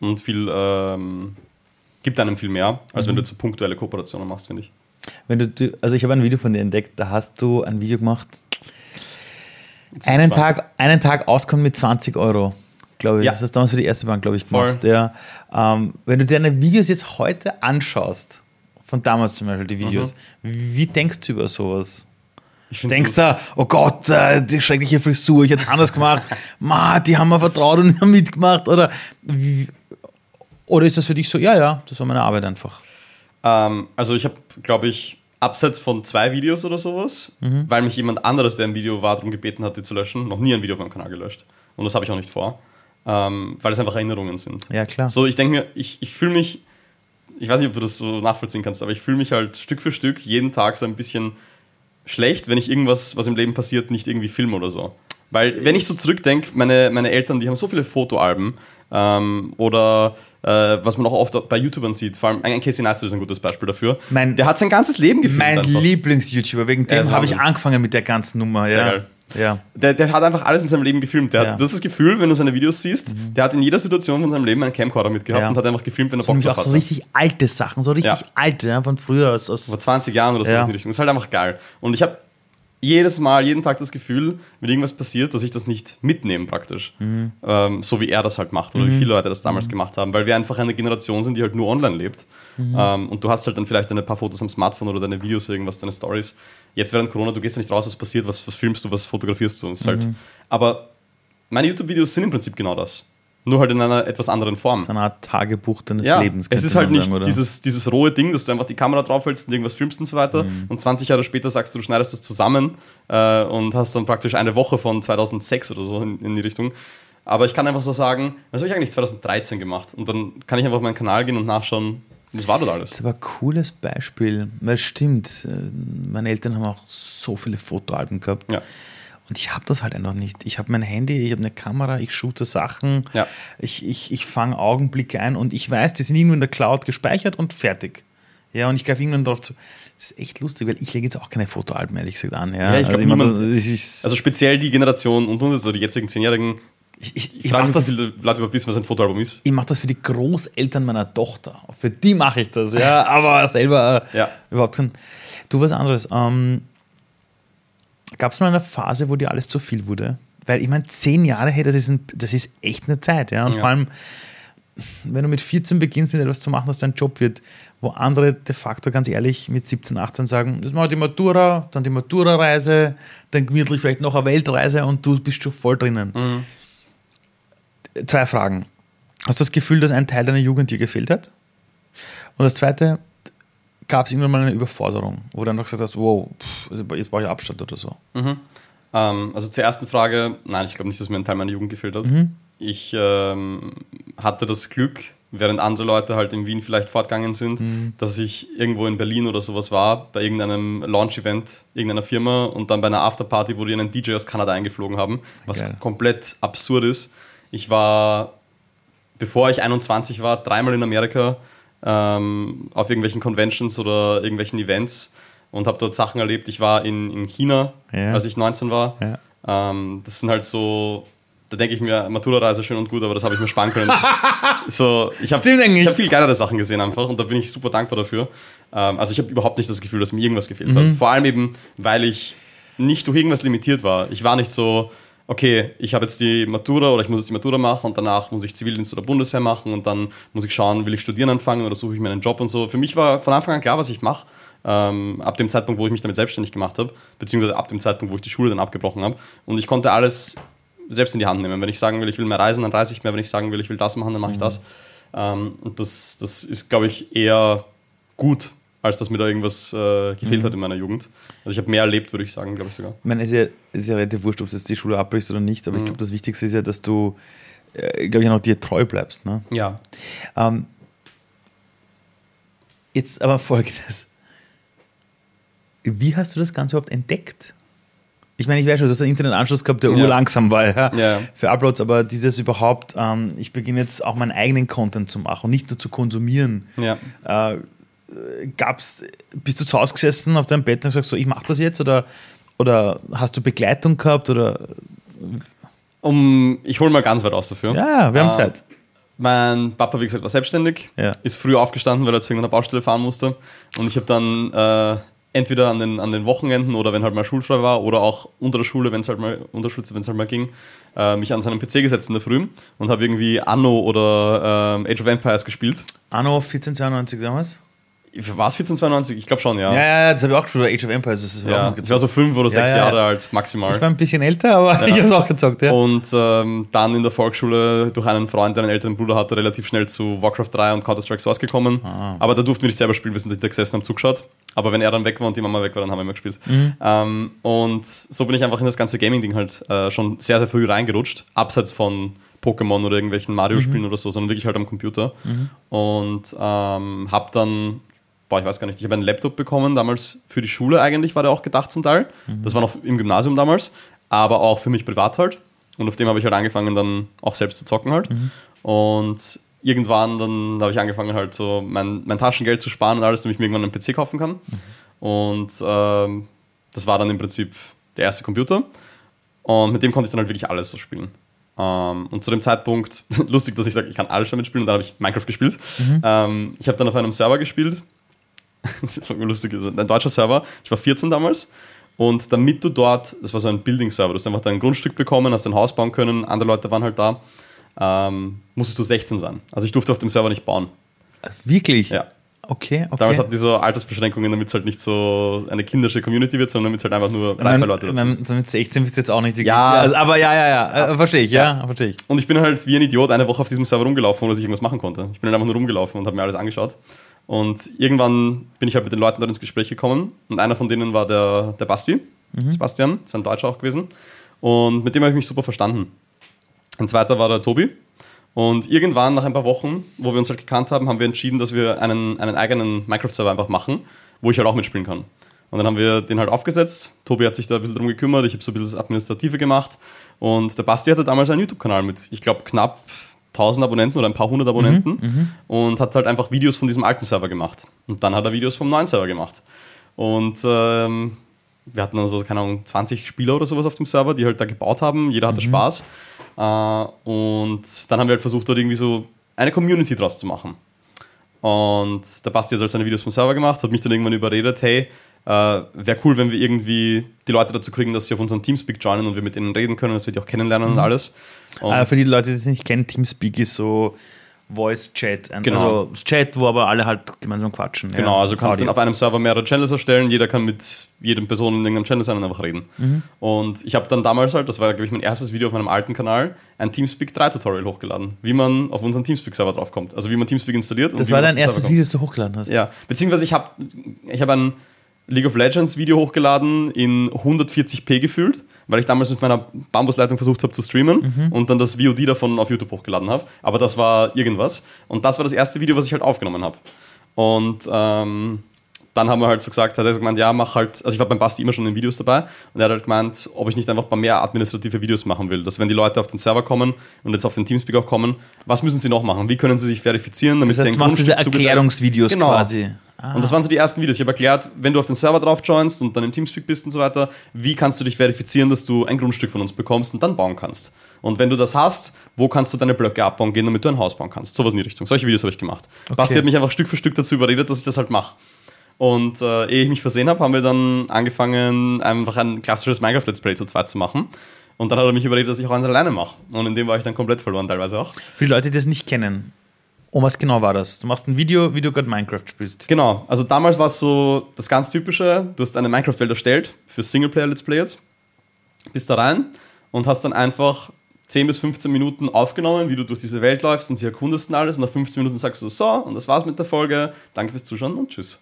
und viel ähm, gibt einem viel mehr, als wenn du jetzt so punktuelle Kooperationen machst, finde ich. Wenn du, also ich habe ein Video von dir entdeckt, da hast du ein Video gemacht, einen gespannt. Tag, einen Tag auskommen mit 20 Euro, glaube ich. Ja. Das hast du damals für die erste Bank, glaube ich, gemacht. Ja. Ähm, wenn du deine Videos jetzt heute anschaust, von damals zum Beispiel die Videos, wie denkst du über sowas? Denkst du, oh Gott, äh, die schreckliche Frisur, ich hätte es anders gemacht, Ma, die haben mir vertraut und haben mitgemacht, oder, oder ist das für dich so, ja, ja, das war meine Arbeit einfach? Ähm, also ich habe, glaube ich, abseits von zwei Videos oder sowas, weil mich jemand anderes, der im Video war, darum gebeten hat, die zu löschen, noch nie ein Video auf meinem Kanal gelöscht. Und das habe ich auch nicht vor, ähm, weil es einfach Erinnerungen sind. Ja, klar. So, ich denke mir, ich, ich fühle mich, ich weiß nicht, ob du das so nachvollziehen kannst, aber ich fühle mich halt Stück für Stück jeden Tag so ein bisschen schlecht, wenn ich irgendwas, was im Leben passiert, nicht irgendwie filme oder so. Weil, wenn ich so zurückdenke, meine, meine Eltern, die haben so viele Fotoalben ähm, oder äh, was man auch oft bei YouTubern sieht, vor allem ein Casey Neistat ist ein gutes Beispiel dafür. Mein- der hat sein ganzes Leben gefilmt. Mein. Lieblings-YouTuber, wegen Ja, dem ist habe ich angefangen mit der ganzen Nummer. Sehr ja. geil. Ja. Der, der hat einfach alles in seinem Leben gefilmt. Der Ja. hat, das ist das Gefühl, wenn du seine Videos siehst, der hat in jeder Situation von seinem Leben einen Camcorder mitgehabt Ja. und hat einfach gefilmt, wenn er Bock drauf so hatte. richtig alte Sachen, so richtig alte, von früher. Aus, aus vor 20 Jahren oder so in die Richtung. Das ist halt einfach geil. Und ich habe jedes Mal, jeden Tag das Gefühl, wenn irgendwas passiert, dass ich das nicht mitnehme praktisch. Mhm. Ähm, so wie er das halt macht oder wie viele Leute das damals gemacht haben, weil wir einfach eine Generation sind, die halt nur online lebt. Mhm. Ähm, und du hast halt dann vielleicht ein paar Fotos am Smartphone oder deine Videos, irgendwas, deine Stories. Jetzt während Corona, du gehst ja nicht raus, was passiert, was, was filmst du, was fotografierst du. Und ist Mhm. halt, aber meine YouTube-Videos sind im Prinzip genau das. Nur halt in einer etwas anderen Form. So eine Art Tagebuch deines Ja, Lebens. es ist halt nicht sagen, dieses, dieses rohe Ding, dass du einfach die Kamera draufhältst und irgendwas filmst und so weiter Mhm. und 20 Jahre später sagst du, du schneidest das zusammen äh, und hast dann praktisch eine Woche von 2006 oder so in, in die Richtung. Aber ich kann einfach so sagen, was habe ich eigentlich 2013 gemacht? Und dann kann ich einfach auf meinen Kanal gehen und nachschauen, was war dort alles. Das ist aber ein cooles Beispiel, weil es stimmt, äh, meine Eltern haben auch so viele Fotoalben gehabt. Ja. Und ich habe das halt einfach nicht. Ich habe mein Handy, ich habe eine Kamera, ich shoote Sachen, Ja. ich, ich, ich fange Augenblicke ein und ich weiß, die sind irgendwo in der Cloud gespeichert und fertig. Ja, und ich greife irgendwann drauf zu. Das ist echt lustig, weil ich lege jetzt auch keine Fotoalben, ehrlich gesagt, an. Ja, Ja, ich glaub, meine, niemand- das Also speziell die Generation und uns, also die jetzigen Zehnjährigen, ich, ich, ich frage mache mich, das, wie viele Leute überhaupt wissen, was ein Fotoalbum ist. ich mach das für die Großeltern meiner Tochter. Für die mache ich das, ja. Aber selber äh, Ja. überhaupt kein. Du was anderes. Ähm, Gab es mal eine Phase, wo dir alles zu viel wurde? Weil ich meine, zehn Jahre, hey, das ist, ein, das ist echt eine Zeit, ja. Und Ja. vor allem, wenn du mit 14 beginnst, mit etwas zu machen, was dein Job wird, wo andere de facto ganz ehrlich mit 17, 18 sagen, das mache ich die Matura, dann die Matura-Reise, dann gemütlich vielleicht noch eine Weltreise und du bist schon voll drinnen. Zwei Fragen. Hast du das Gefühl, dass ein Teil deiner Jugend dir gefehlt hat? Und das zweite, gab es irgendwann mal eine Überforderung, wo du einfach gesagt hast, wow, pff, jetzt brauche ich Abstand oder so. Ähm, also zur ersten Frage, nein, ich glaube nicht, dass mir ein Teil meiner Jugend gefehlt hat. Ich ähm, hatte das Glück, während andere Leute halt in Wien vielleicht fortgegangen sind, dass ich irgendwo in Berlin oder sowas war, bei irgendeinem Launch-Event irgendeiner Firma und dann bei einer Afterparty, wo die einen DJ aus Kanada eingeflogen haben, was Geil. komplett absurd ist. Ich war, bevor ich 21 war, dreimal in Amerika ähm, auf irgendwelchen Conventions oder irgendwelchen Events und habe dort Sachen erlebt. Ich war in, in China, Ja. als ich 19 war. Ja. Ähm, das sind halt so, da denke ich mir, Matura-Reise schön und gut, aber das habe ich mir sparen können. so, ich habe hab viel geilere Sachen gesehen einfach und da bin ich super dankbar dafür. Ähm, also ich habe überhaupt nicht das Gefühl, dass mir irgendwas gefehlt Mhm. hat. Vor allem eben, weil ich nicht durch irgendwas limitiert war. Ich war nicht so, okay, ich habe jetzt die Matura oder ich muss jetzt die Matura machen und danach muss ich Zivildienst oder Bundesheer machen und dann muss ich schauen, will ich studieren anfangen oder suche ich mir einen Job und so. Für mich war von Anfang an klar, was ich mache. Ähm, ab dem Zeitpunkt, wo ich mich damit selbstständig gemacht habe, beziehungsweise ab dem Zeitpunkt, wo ich die Schule dann abgebrochen habe. Und ich konnte alles selbst in die Hand nehmen. Wenn ich sagen will, ich will mehr reisen, dann reise ich mehr. Wenn ich sagen will, ich will das machen, dann mache ich das. Ähm, und das, das ist, glaube ich, eher gut, als dass mir da irgendwas äh, gefehlt hat in meiner Jugend. Also ich habe mehr erlebt, würde ich sagen, glaube ich sogar. Ich meine, es ist ja, es ist ja relativ wurscht, ob du jetzt die Schule abbrichst oder nicht, aber ich glaube, das Wichtigste ist ja, dass du, äh, glaube ich, auch dir treu bleibst. Ne? Ja. Ähm, jetzt aber folgendes. Wie hast du das Ganze überhaupt entdeckt? Ich meine, ich weiß schon, du hast einen Internetanschluss gehabt, der Ja. urlangsam war ja, Ja. für Uploads, aber dieses überhaupt, ähm, ich beginne jetzt auch meinen eigenen Content zu machen und nicht nur zu konsumieren. Ja. Äh, gab's, bist du zu Hause gesessen auf deinem Bett und gesagt, so, ich mache das jetzt oder, oder hast du Begleitung gehabt oder Um, ich hole mal ganz weit aus dafür. ja, wir haben Ähm, Zeit. Mein Papa, wie gesagt, war selbstständig, Ja. ist früh aufgestanden, weil er zu irgendeiner Baustelle fahren musste. Und ich habe dann äh, entweder an den, an den Wochenenden oder wenn halt mal schulfrei war oder auch unter der Schule, wenn es halt mal unter der Schule, wenn es halt mal ging, äh, mich an seinen PC gesetzt in der Früh und habe irgendwie Anno oder ähm, Age of Empires gespielt. Anno 1492 damals? War es 1492? Ich glaube schon, ja. Ja, ja, das habe ich auch gespielt, Age of Empires. Das ist Ja, ich war so fünf oder sechs Ja, ja, Jahre ja. alt, maximal. Ich war ein bisschen älter, aber ich habe es auch gezockt, ja. Und ähm, dann in der Volksschule durch einen Freund, der einen älteren Bruder hatte, relativ schnell zu Warcraft 3 und Counter-Strike Source gekommen. Ah. Aber da durften wir nicht selber spielen, wir sind hinter gesessen und haben zugeschaut. Aber wenn er dann weg war und die Mama weg war, dann haben wir immer gespielt. Mhm. Ähm, und so bin ich einfach in das ganze Gaming-Ding halt äh, schon sehr, sehr früh reingerutscht. Abseits von Pokémon oder irgendwelchen Mario-Spielen oder so, sondern wirklich halt am Computer. Und ähm, habe dann, boah, ich weiß gar nicht, ich habe einen Laptop bekommen, damals für die Schule eigentlich war der auch gedacht zum Teil. Das war noch im Gymnasium damals, aber auch für mich privat halt. Und auf dem habe ich halt angefangen, dann auch selbst zu zocken halt. Und irgendwann dann habe ich angefangen, halt so mein, mein Taschengeld zu sparen und alles, damit ich mir irgendwann einen PC kaufen kann. Und ähm, das war dann im Prinzip der erste Computer. Und mit dem konnte ich dann halt wirklich alles so spielen. Ähm, und zu dem Zeitpunkt, lustig, dass ich sage, ich kann alles damit spielen, und dann habe ich Minecraft gespielt. Ähm, ich habe dann auf einem Server gespielt. das ist lustig, ein deutscher Server. Ich war 14 damals. Und damit du dort, das war so ein Building-Server, du hast einfach dein Grundstück bekommen, hast ein Haus bauen können, andere Leute waren halt da, ähm, musstest du 16 sein. Also ich durfte auf dem Server nicht bauen. Wirklich? Ja. Okay, okay. Damals hatten die so Altersbeschränkungen, damit es halt nicht so eine kindische Community wird, sondern damit halt einfach nur reife Leute dazu. Nein, so mit 16 bist du jetzt auch nicht wirklich. Ja. Also, aber ja, ja, ja. Äh, verstehe ich, ja, verstehe ich. Und ich bin halt wie ein Idiot eine Woche auf diesem Server rumgelaufen, ohne dass ich irgendwas machen konnte. Ich bin halt einfach nur rumgelaufen und habe mir alles angeschaut. Und irgendwann bin ich halt mit den Leuten dort ins Gespräch gekommen. Und einer von denen war der, der Basti, Sebastian, ist ein Deutscher auch gewesen. Und mit dem habe ich mich super verstanden. Ein zweiter war der Tobi. Und irgendwann, nach ein paar Wochen, wo wir uns halt gekannt haben, haben wir entschieden, dass wir einen, einen eigenen Minecraft-Server einfach machen, wo ich halt auch mitspielen kann. Und dann haben wir den halt aufgesetzt. Tobi hat sich da ein bisschen drum gekümmert. Ich habe so ein bisschen das Administrative gemacht. Und der Basti hatte damals einen YouTube-Kanal mit, ich glaube, knapp 1000 Abonnenten oder ein paar hundert Abonnenten. und hat halt einfach Videos von diesem alten Server gemacht. Und dann hat er Videos vom neuen Server gemacht. Und ähm, wir hatten dann so, keine Ahnung, 20 Spieler oder sowas auf dem Server, die halt da gebaut haben. Jeder hatte Spaß. Äh, und dann haben wir halt versucht, dort irgendwie so eine Community draus zu machen. Und der Basti hat halt seine Videos vom Server gemacht, hat mich dann irgendwann überredet, hey, äh, wäre cool, wenn wir irgendwie die Leute dazu kriegen, dass sie auf unseren Teamspeak joinen und wir mit ihnen reden können, dass wir die auch kennenlernen und alles. Äh, für die Leute, die es nicht kennen, Teamspeak ist so Voice Chat. Ein- Genau. Also Chat, wo aber alle halt gemeinsam quatschen. Genau, ja. also du kannst Audio. dann auf einem Server mehrere Channels erstellen, jeder kann mit jedem Person in irgendeinem Channel sein und einfach reden. Mhm. Und ich habe dann damals halt, das war glaube ich mein erstes Video auf meinem alten Kanal, ein Teamspeak 3 Tutorial hochgeladen, wie man auf unseren Teamspeak-Server draufkommt. Also wie man Teamspeak installiert. Das war dein erstes. Video, das du hochgeladen hast. Ja, beziehungsweise ich habe ich hab ein League of Legends Video hochgeladen in 140p gefühlt, weil ich damals mit meiner Bambusleitung versucht habe zu streamen und dann das VOD davon auf YouTube hochgeladen habe. Aber das war irgendwas. Und das war das erste Video, was ich halt aufgenommen habe. Und ähm, dann haben wir halt so gesagt, hat er so gemeint, ja, mach halt, also ich war beim Basti immer schon in Videos dabei und er hat halt gemeint, ob ich nicht einfach ein paar mehr administrative Videos machen will. Dass wenn die Leute auf den Server kommen und jetzt auf den Teamspeak auch kommen, was müssen sie noch machen? Wie können sie sich verifizieren, damit Das heißt, sie ein du machst diese Erklärungsvideos Genau. quasi. Ah. Und das waren so die ersten Videos. Ich habe erklärt, wenn du auf den Server drauf joinst und dann im Teamspeak bist und so weiter, wie kannst du dich verifizieren, dass du ein Grundstück von uns bekommst und dann bauen kannst. Und wenn du das hast, wo kannst du deine Blöcke abbauen gehen, damit du ein Haus bauen kannst. Sowas in die Richtung. Solche Videos habe ich gemacht. Basti hat mich einfach Stück für Stück dazu überredet, dass ich das halt mache. Und äh, ehe ich mich versehen habe, haben wir dann angefangen, einfach ein klassisches Minecraft-Let's Play zu zweit zu machen. Und dann hat er mich überredet, dass ich auch eins alleine mache. Und in dem war ich dann komplett verloren, teilweise auch. Für die Leute, die das nicht kennen, um was genau war das? Du machst ein Video, wie du gerade Minecraft spielst. Genau, also damals war es so das ganz typische, du hast eine Minecraft-Welt erstellt für Singleplayer-Let's Play jetzt, bist da rein und hast dann einfach 10 bis 15 Minuten aufgenommen, wie du durch diese Welt läufst und sie erkundest und alles und nach 15 Minuten sagst du so, und das war's mit der Folge, danke fürs Zuschauen und tschüss.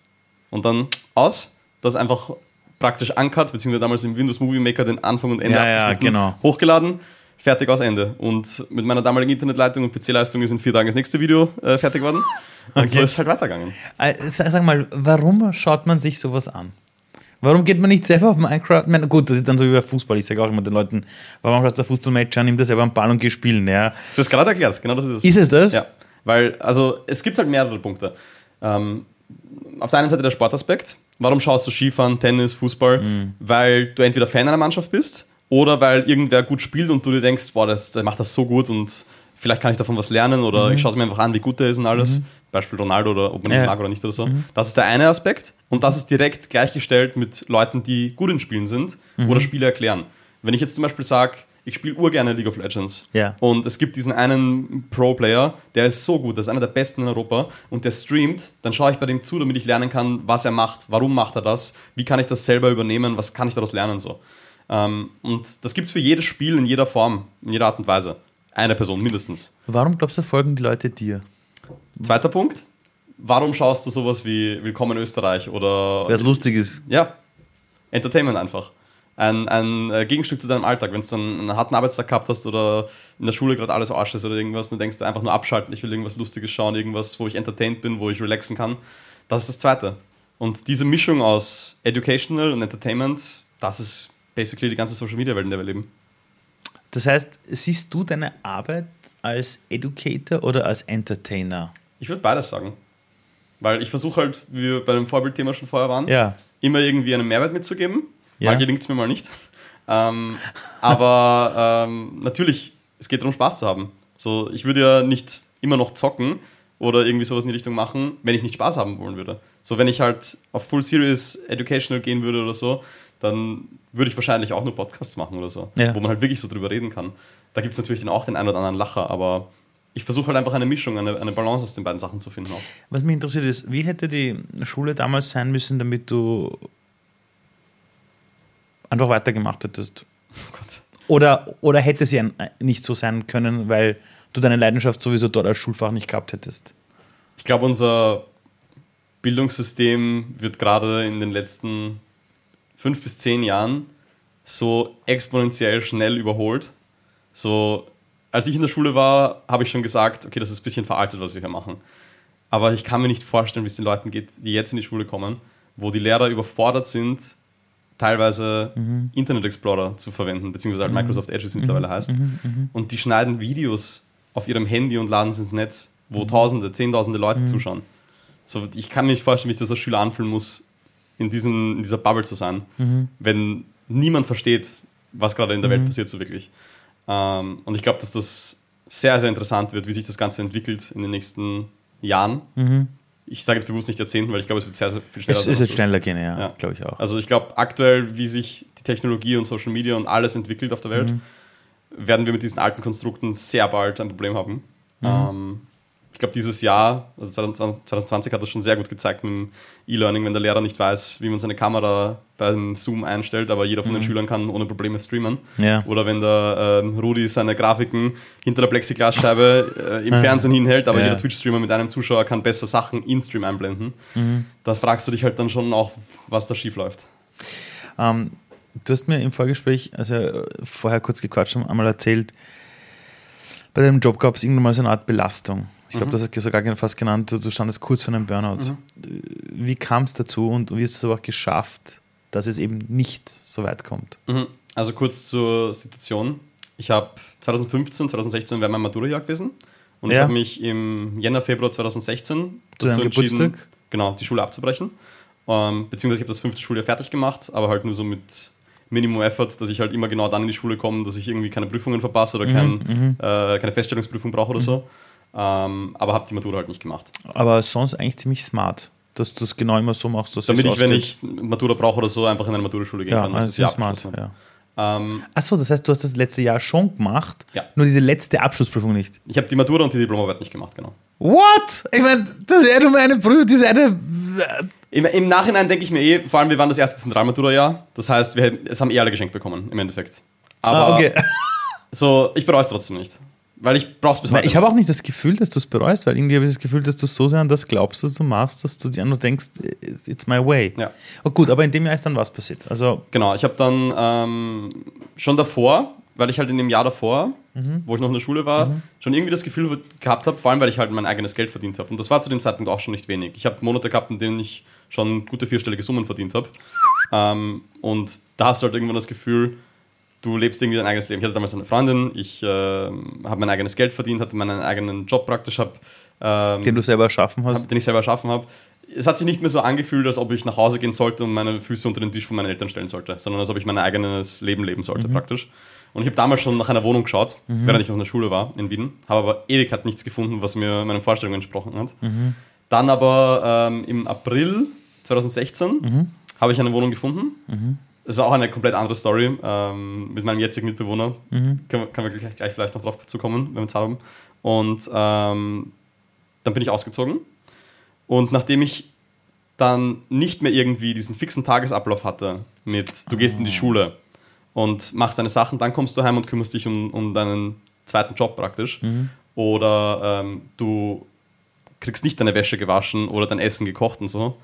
Und dann aus, das einfach praktisch uncut, beziehungsweise damals im Windows Movie Maker den Anfang und Ende Ja, ja, genau. hochgeladen, fertig aus Ende. Und mit meiner damaligen Internetleitung und PC-Leistung ist in vier Tagen das nächste Video äh, fertig geworden. Und so Okay. ist es halt weitergegangen. Äh, Sag mal, warum schaut man sich sowas an? Warum geht man nicht selber auf Minecraft? Meine, gut, das ist dann so wie bei Fußball. Ich sage auch immer den Leuten, warum schaust du Fußballmatch an, nimm dir selber einen Ball und geh spielen. Ja. Das ist gerade erklärt, genau das ist es. Ist es das? Ja, weil, also es gibt halt mehrere Punkte. Ähm, auf der einen Seite der Sportaspekt. Warum schaust du Skifahren, Tennis, Fußball? Mhm. Weil du entweder Fan einer Mannschaft bist oder weil irgendwer gut spielt und du dir denkst, boah, das, der macht das so gut und vielleicht kann ich davon was lernen oder ich schaue es mir einfach an, wie gut der ist und alles. Beispiel Ronaldo oder ob man ihn Mhm. Ja. mag oder nicht oder so. Das ist der eine Aspekt und das ist direkt gleichgestellt mit Leuten, die gut in Spielen sind Mhm. oder Spiele erklären. Wenn ich jetzt zum Beispiel sage, ich spiele urgerne League of Legends Ja. und es gibt diesen einen Pro-Player, der ist so gut, das ist einer der besten in Europa und der streamt, dann schaue ich bei dem zu, damit ich lernen kann, was er macht, warum macht er das, wie kann ich das selber übernehmen, was kann ich daraus lernen so. Ähm, und das gibt es für jedes Spiel in jeder Form, in jeder Art und Weise. Eine Person mindestens. Warum glaubst du, folgen die Leute dir? Zweiter Punkt, warum schaust du sowas wie Willkommen in Österreich oder Weil es lustig ist. ja, Entertainment einfach. Ein, ein äh, Gegenstück zu deinem Alltag. Wenn du dann einen harten Arbeitstag gehabt hast oder in der Schule gerade alles Arsch ist oder irgendwas, dann denkst du einfach nur abschalten, ich will irgendwas Lustiges schauen, irgendwas, wo ich entertained bin, wo ich relaxen kann. Das ist das Zweite. Und diese Mischung aus Educational und Entertainment, das ist basically die ganze Social Media Welt, in der wir leben. Das heißt, siehst du deine Arbeit als Educator oder als Entertainer? Ich würde beides sagen. Weil ich versuche halt, wie wir bei dem Vorbildthema schon vorher waren, Ja. immer irgendwie einen Mehrwert mitzugeben. Ja. Mal gelingt es mir mal nicht. Ähm, aber ähm, natürlich, es geht darum, Spaß zu haben. So, ich würde ja nicht immer noch zocken oder irgendwie sowas in die Richtung machen, wenn ich nicht Spaß haben wollen würde. So, wenn ich halt auf Full Serious Educational gehen würde oder so, dann würde ich wahrscheinlich auch nur Podcasts machen oder so, Ja. wo man halt wirklich so drüber reden kann. Da gibt es natürlich dann auch den einen oder anderen Lacher, aber ich versuche halt einfach eine Mischung, eine, eine Balance aus den beiden Sachen zu finden auch. Was mich interessiert ist, wie hätte die Schule damals sein müssen, damit du einfach weitergemacht hättest? Oh Gott. Oder, oder hätte sie nicht so sein können, weil du deine Leidenschaft sowieso dort als Schulfach nicht gehabt hättest? Ich glaube, unser Bildungssystem wird gerade in den letzten fünf bis zehn Jahren so exponentiell schnell überholt. So, als ich in der Schule war, habe ich schon gesagt, okay, das ist ein bisschen veraltet, was wir hier machen. Aber ich kann mir nicht vorstellen, wie es den Leuten geht, die jetzt in die Schule kommen, wo die Lehrer überfordert sind, teilweise Internet Explorer zu verwenden, beziehungsweise halt Microsoft Edge, wie es mittlerweile heißt. Und die schneiden Videos auf ihrem Handy und laden sie ins Netz, wo Tausende, Zehntausende Leute zuschauen. So, ich kann mir nicht vorstellen, wie sich das als Schüler anfühlen muss, in, diesem, in dieser Bubble zu sein, wenn niemand versteht, was gerade in der Welt passiert, so wirklich. Ähm, und ich glaube, dass das sehr, sehr interessant wird, wie sich das Ganze entwickelt in den nächsten Jahren. Ich sage jetzt bewusst nicht Jahrzehnten, weil ich glaube, es wird sehr, sehr viel schneller Es als jetzt das. schneller gehen, ja, Ja. glaube ich auch. Also ich glaube, aktuell, wie sich die Technologie und Social Media und alles entwickelt auf der Welt, Mhm. werden wir mit diesen alten Konstrukten sehr bald ein Problem haben. Mhm. Ähm, ich glaube, dieses Jahr, also 2020, 2020 hat das schon sehr gut gezeigt mit dem E-Learning, wenn der Lehrer nicht weiß, wie man seine Kamera beim Zoom einstellt, aber jeder von den Schülern kann ohne Probleme streamen. Mhm. Ja. Oder wenn der ähm, Rudi seine Grafiken hinter der Plexiglasscheibe äh, im Fernsehen hinhält, aber Ja. jeder Twitch-Streamer mit einem Zuschauer kann besser Sachen in Stream einblenden. Da fragst du dich halt dann schon auch, was da schief läuft. Ähm, du hast mir im Vorgespräch, also äh, vorher kurz gequatscht haben, einmal erzählt, bei deinem Job gab es irgendwann mal so eine Art Belastung. Ich glaube, das hast du sogar fast genannt, du standest kurz vor einem Burnout. Wie kam es dazu und wie hast du es aber auch geschafft, dass es eben nicht so weit kommt? Mhm. Also kurz zur Situation. Ich habe 2015, 2016 wäre mein Matura-Jahr gewesen und ich Ja. habe mich im Jänner, Februar 2016 Zu deinem Geburtstag? genau, die Schule abzubrechen. Ähm, beziehungsweise ich habe das fünfte Schuljahr fertig gemacht, aber halt nur so mit Minimum Effort, dass ich halt immer genau dann in die Schule komme, dass ich irgendwie keine Prüfungen verpasse oder kein, äh, keine Feststellungsprüfung brauche oder so. Ähm, aber habe die Matura halt nicht gemacht. Aber sonst eigentlich ziemlich smart, dass du es genau immer so machst, dass Damit ich, wenn ausgeht. ich Matura brauche oder so, einfach in eine Matura-Schule gehen ja, kann. also das sehr smart. Ja. Ähm, Achso, das heißt, du hast das letzte Jahr schon gemacht, Ja. nur diese letzte Abschlussprüfung nicht. ich habe die Matura und die Diplomarbeit nicht gemacht, genau. What? Ich meine, das ist ja nur eine Prüfung, diese eine. Im, Im Nachhinein denke ich mir eh, vor allem wir waren das erste Zentralmatura-Jahr, das heißt, wir es haben eh alle geschenkt bekommen, im Endeffekt. Aber Ah, okay. so, ich bereue es trotzdem nicht. Weil ich brauche es bis heute. ich habe auch nicht das Gefühl, dass du es bereust, weil irgendwie habe ich das Gefühl, dass du so sehr an das glaubst, was du machst, dass du dir einfach denkst, it's my way. Ja. Oh, gut, aber in dem Jahr ist dann was passiert. Also, Genau, ich habe dann ähm, schon davor, weil ich halt in dem Jahr davor, Mhm. wo ich noch in der Schule war, schon irgendwie das Gefühl gehabt habe, vor allem weil ich halt mein eigenes Geld verdient habe. Und das war zu dem Zeitpunkt auch schon nicht wenig. Ich habe Monate gehabt, in denen ich schon gute vierstellige Summen verdient habe. Ähm, und da hast du halt irgendwann das Gefühl, du lebst irgendwie dein eigenes Leben. Ich hatte damals eine Freundin, ich äh, habe mein eigenes Geld verdient, hatte meinen eigenen Job praktisch, habe ähm, den du selber erschaffen hast. hab, den ich selber erschaffen habe. Es hat sich nicht mehr so angefühlt, als ob ich nach Hause gehen sollte und meine Füße unter den Tisch von meinen Eltern stellen sollte, sondern als ob ich mein eigenes Leben leben sollte praktisch. Und ich habe damals schon nach einer Wohnung geschaut, während ich noch in der Schule war in Wien, habe aber ewig hat nichts gefunden, was mir meinen Vorstellungen entsprochen hat. Dann aber ähm, im April 2016 habe ich eine Wohnung gefunden. Das ist auch eine komplett andere Story ähm, mit meinem jetzigen Mitbewohner. Können, wir- können wir gleich, gleich vielleicht noch drauf zu kommen, wenn wir Zeit haben. Und ähm, dann bin ich ausgezogen. Und nachdem ich dann nicht mehr irgendwie diesen fixen Tagesablauf hatte mit, du gehst in die Schule und machst deine Sachen, dann kommst du heim und kümmerst dich um, um deinen zweiten Job praktisch. Oder ähm, du kriegst nicht deine Wäsche gewaschen oder dein Essen gekocht und so,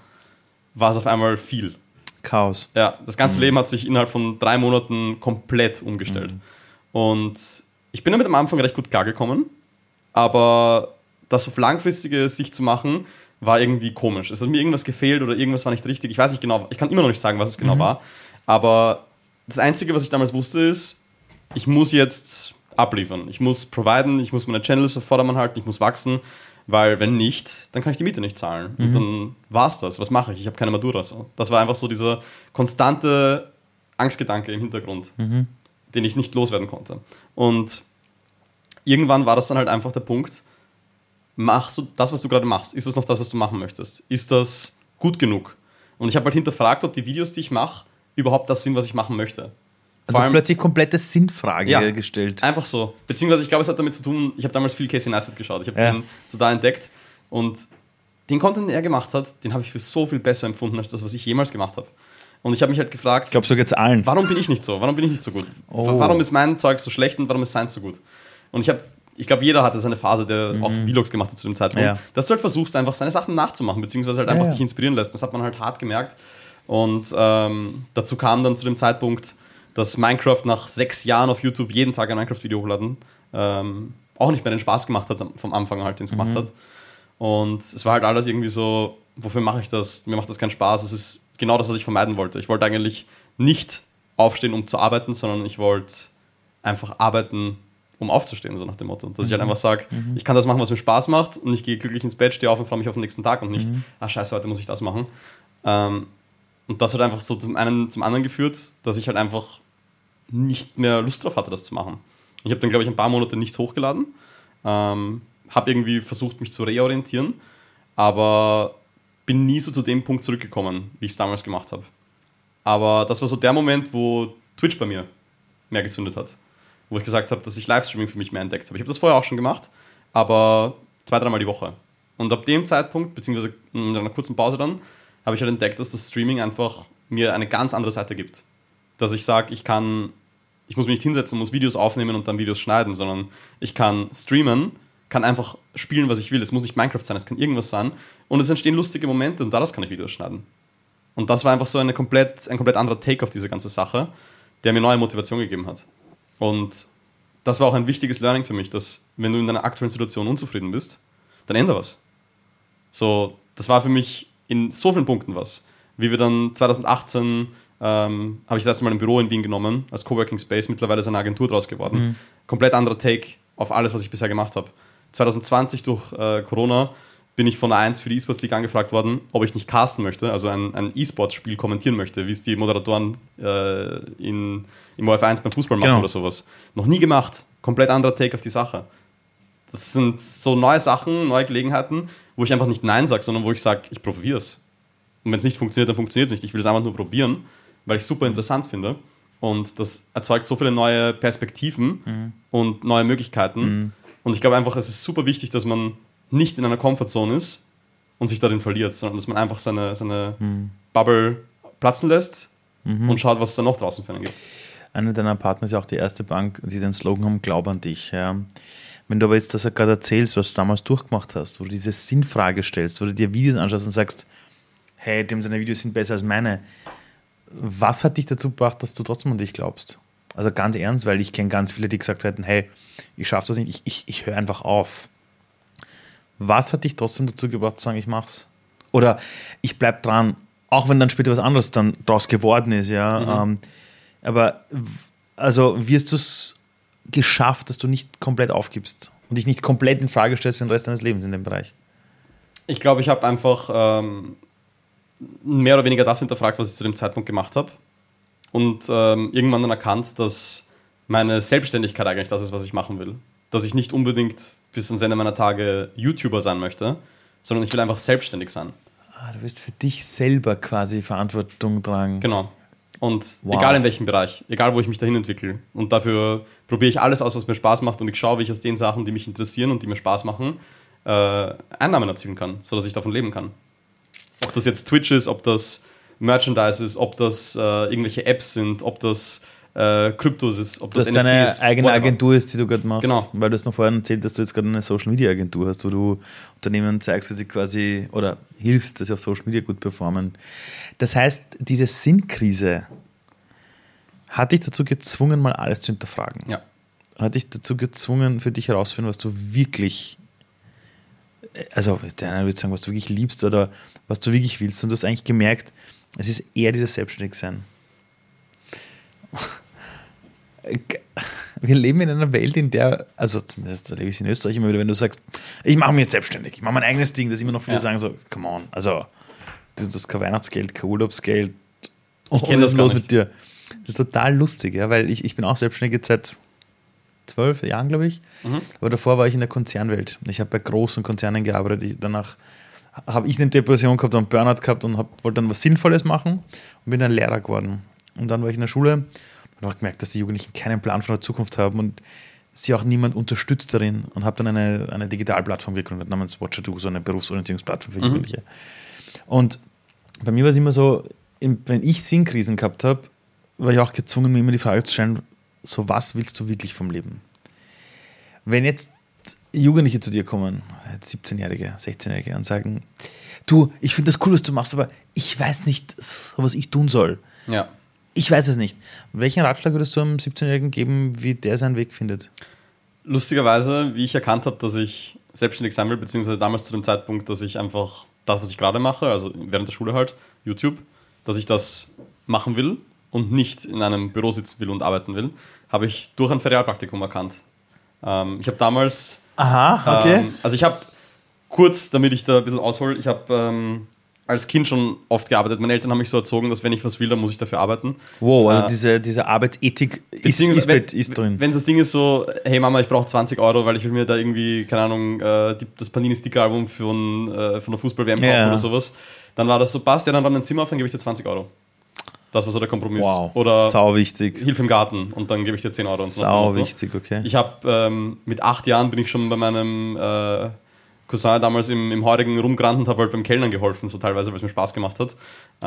war es auf einmal viel. Chaos. Ja, das ganze Leben hat sich innerhalb von drei Monaten komplett umgestellt. Und ich bin damit am Anfang recht gut klargekommen, aber das auf langfristige Sicht zu machen, war irgendwie komisch. Es hat mir irgendwas gefehlt oder irgendwas war nicht richtig. Ich weiß nicht genau, ich kann immer noch nicht sagen, was es genau war. Aber das Einzige, was ich damals wusste, ist, ich muss jetzt abliefern. Ich muss providen, ich muss meine Channels auf Vordermann halten, ich muss wachsen, weil wenn nicht, dann kann ich die Miete nicht zahlen. Und dann war es das. Was mache ich? Ich habe keine Matura. So. Das war einfach so dieser konstante Angstgedanke im Hintergrund, den ich nicht loswerden konnte. Und irgendwann war das dann halt einfach der Punkt, machst du das, was du gerade machst? Ist das noch das, was du machen möchtest? Ist das gut genug? Und ich habe halt hinterfragt, ob die Videos, die ich mache, überhaupt das Sinn, was ich machen möchte? Also allem- plötzlich komplette Sinnfrage Ja. gestellt. Einfach so. Beziehungsweise, ich glaube, es hat damit zu tun, ich habe damals viel Casey Neistat geschaut. Ich habe Ja. den so da entdeckt und den Content, den er gemacht hat, den habe ich für so viel besser empfunden als das, was ich jemals gemacht habe. Und ich habe mich halt gefragt, Ich glaube, so geht's allen. warum bin ich nicht so? Warum bin ich nicht so gut? Oh. Warum ist mein Zeug so schlecht und warum ist seins so gut? Und ich habe, ich glaube, jeder hatte seine Phase, der auch Vlogs gemacht hat zu dem Zeitpunkt, Mhm. Ja. dass du halt versuchst, einfach seine Sachen nachzumachen, beziehungsweise halt einfach ja. dich inspirieren lässt. Das hat man halt hart gemerkt. Und ähm, dazu kam dann zu dem Zeitpunkt, dass Minecraft nach sechs Jahren auf YouTube jeden Tag ein Minecraft-Video hochladen, ähm, auch nicht mehr den Spaß gemacht hat vom Anfang halt, den es gemacht hat. Und es war halt alles irgendwie so, wofür mache ich das? Mir macht das keinen Spaß. Es ist genau das, was ich vermeiden wollte. Ich wollte eigentlich nicht aufstehen, um zu arbeiten, sondern ich wollte einfach arbeiten, um aufzustehen, so nach dem Motto. Dass ich halt einfach sage, ich kann das machen, was mir Spaß macht und ich gehe glücklich ins Bett, stehe auf und freue mich auf den nächsten Tag und nicht, ah scheiße, heute muss ich das machen. Ähm, und das hat einfach so zum einen zum anderen geführt, dass ich halt einfach nicht mehr Lust drauf hatte, das zu machen. Ich habe dann, glaube ich, ein paar Monate nichts hochgeladen, ähm, habe irgendwie versucht, mich zu reorientieren, aber bin nie so zu dem Punkt zurückgekommen, wie ich es damals gemacht habe. Aber das war so der Moment, wo Twitch bei mir mehr gezündet hat. Wo ich gesagt habe, dass ich Livestreaming für mich mehr entdeckt habe. Ich habe das vorher auch schon gemacht, aber zwei, dreimal die Woche. Und ab dem Zeitpunkt, beziehungsweise in einer kurzen Pause dann, habe ich halt entdeckt, dass das Streaming einfach mir eine ganz andere Seite gibt. Dass ich sage, ich kann, ich muss mich nicht hinsetzen, muss Videos aufnehmen und dann Videos schneiden, sondern ich kann streamen, kann einfach spielen, was ich will. Es muss nicht Minecraft sein, es kann irgendwas sein. Und es entstehen lustige Momente und daraus kann ich Videos schneiden. Und das war einfach so eine komplett, ein komplett anderer Take auf diese ganze Sache, der mir neue Motivation gegeben hat. Und das war auch ein wichtiges Learning für mich, dass wenn du in deiner aktuellen Situation unzufrieden bist, dann ändere was. So, das war für mich in so vielen Punkten was. Wie wir dann 2018 ähm, habe ich das erste Mal ein Büro in Wien genommen, als Coworking Space, mittlerweile ist eine Agentur draus geworden. Komplett anderer Take auf alles, was ich bisher gemacht habe. 2020 durch äh, Corona bin ich von der 1 für die E-Sports League angefragt worden, ob ich nicht casten möchte, also ein, ein E-Sports-Spiel kommentieren möchte, wie es die Moderatoren äh, in, im OF1 beim Fußball machen Genau. oder sowas. Noch nie gemacht. Komplett anderer Take auf die Sache. Das sind so neue Sachen, neue Gelegenheiten, wo ich einfach nicht Nein sage, sondern wo ich sage, ich probiere es. Und wenn es nicht funktioniert, dann funktioniert es nicht. Ich will es einfach nur probieren, weil ich es super interessant finde. Und das erzeugt so viele neue Perspektiven und neue Möglichkeiten. Und ich glaube einfach, es ist super wichtig, dass man nicht in einer Comfortzone ist und sich darin verliert, sondern dass man einfach seine, seine Bubble platzen lässt und schaut, was es da noch draußen für einen gibt. Einer deiner Partner ist ja auch die erste Bank, die den Slogan haben, Glaub an dich. Ja. Wenn du aber jetzt das gerade erzählst, was du damals durchgemacht hast, wo du diese Sinnfrage stellst, wo du dir Videos anschaust und sagst, hey, dem seine Videos sind besser als meine, was hat dich dazu gebracht, dass du trotzdem an dich glaubst? Also ganz ernst, weil ich kenne ganz viele, die gesagt hätten, hey, ich schaffe das nicht, ich, ich, ich höre einfach auf. Was hat dich trotzdem dazu gebracht zu sagen, ich mach's? Oder ich bleib dran, auch wenn dann später was anderes dann daraus geworden ist, ja. Ähm, aber also wirst du es geschafft, dass du nicht komplett aufgibst und dich nicht komplett in Frage stellst für den Rest deines Lebens in dem Bereich? Ich glaube, ich habe einfach ähm, mehr oder weniger das hinterfragt, was ich zu dem Zeitpunkt gemacht habe. Und ähm, irgendwann dann erkannt, dass meine Selbstständigkeit eigentlich das ist, was ich machen will. Dass ich nicht unbedingt bis ans Ende meiner Tage YouTuber sein möchte, sondern ich will einfach selbstständig sein. Ah, du wirst für dich selber quasi Verantwortung tragen. Genau. Und Wow. egal in welchem Bereich, egal wo ich mich dahin entwickle. Und dafür probiere ich alles aus, was mir Spaß macht und ich schaue, wie ich aus den Sachen, die mich interessieren und die mir Spaß machen, äh, Einnahmen erzielen kann, sodass ich davon leben kann. Ob das jetzt Twitch ist, ob das Merchandise ist, ob das äh, irgendwelche Apps sind, ob das äh, Kryptos ist, ob das, Dass deine ist, eigene whatever. Agentur ist, die du gerade machst. Genau. Weil du hast mir vorhin erzählt, dass du jetzt gerade eine Social Media Agentur hast, wo du Unternehmen zeigst, wie sie quasi oder hilfst, dass sie auf Social Media gut performen. Das heißt, diese Sinnkrise hat dich dazu gezwungen, mal alles zu hinterfragen. Ja. Hat dich dazu gezwungen, für dich herauszufinden, was du wirklich, also der eine würde sagen, was du wirklich liebst oder was du wirklich willst. Und du hast eigentlich gemerkt, es ist eher dieses Selbstständigsein. Wir leben in einer Welt, in der, also zumindest erlebe ich in Österreich immer wieder, wenn du sagst, ich mache mich jetzt selbstständig, ich mache mein eigenes Ding, dass immer noch viele Ja. sagen so, come on, also du hast kein Weihnachtsgeld, kein Urlaubsgeld. Ich kenn was das los nicht. mit dir? Das ist total lustig, ja, weil ich, ich bin auch selbstständig jetzt seit zwölf Jahren, glaube ich. Mhm. Aber davor war ich in der Konzernwelt. Ich habe bei großen Konzernen gearbeitet. Ich, danach habe ich eine Depression gehabt und einen Burnout gehabt und hab, wollte dann was Sinnvolles machen und bin dann Lehrer geworden. Und dann war ich in der Schule und habe gemerkt, dass die Jugendlichen keinen Plan von der Zukunft haben und sie auch niemand unterstützt darin und habe dann eine, eine Digitalplattform gegründet namens Watcher2, so eine Berufsorientierungsplattform für Mhm. Jugendliche. Und bei mir war es immer so, wenn ich Sinnkrisen gehabt habe, war ich auch gezwungen, mir immer die Frage zu stellen, so was willst du wirklich vom Leben? Wenn jetzt Jugendliche zu dir kommen, 17-Jährige, 16-Jährige und sagen, du, ich finde das cool, was du machst, aber ich weiß nicht, was ich tun soll. Ja. Ich weiß es nicht. Welchen Ratschlag würdest du einem 17-Jährigen geben, wie der seinen Weg findet? Lustigerweise, wie ich erkannt habe, dass ich selbstständig sein will, beziehungsweise damals zu dem Zeitpunkt, dass ich einfach das, was ich gerade mache, also während der Schule halt, YouTube, dass ich das machen will und nicht in einem Büro sitzen will und arbeiten will, habe ich durch ein Ferialpraktikum erkannt. Ähm, ich habe damals Aha, Ähm, also ich habe kurz, damit ich da ein bisschen aushole, ich habe ähm, als Kind schon oft gearbeitet. Meine Eltern haben mich so erzogen, dass wenn ich was will, dann muss ich dafür arbeiten. wow, also Äh, diese, diese Arbeitsethik ist, ist, wenn, ist drin. Wenn das Ding ist so, hey Mama, ich brauche 20 Euro, weil ich will mir da irgendwie, keine Ahnung, äh, die, das Panini-Sticker-Album von, äh, von der Fußball-WM kaufen Ja. oder sowas, dann war das so, passt, ja, dann räum ein Zimmer auf, dann gebe ich dir 20 Euro. Das war so der Kompromiss. wow, Oder sau wichtig. hilf im Garten und dann gebe ich dir 10 Euro. Und so Sau wichtig, okay. Ich habe ähm, mit acht Jahren bin ich schon bei meinem äh, Cousin damals im, im Heurigen rumgerannt und habe halt beim Kellnern geholfen, so teilweise, weil es mir Spaß gemacht hat.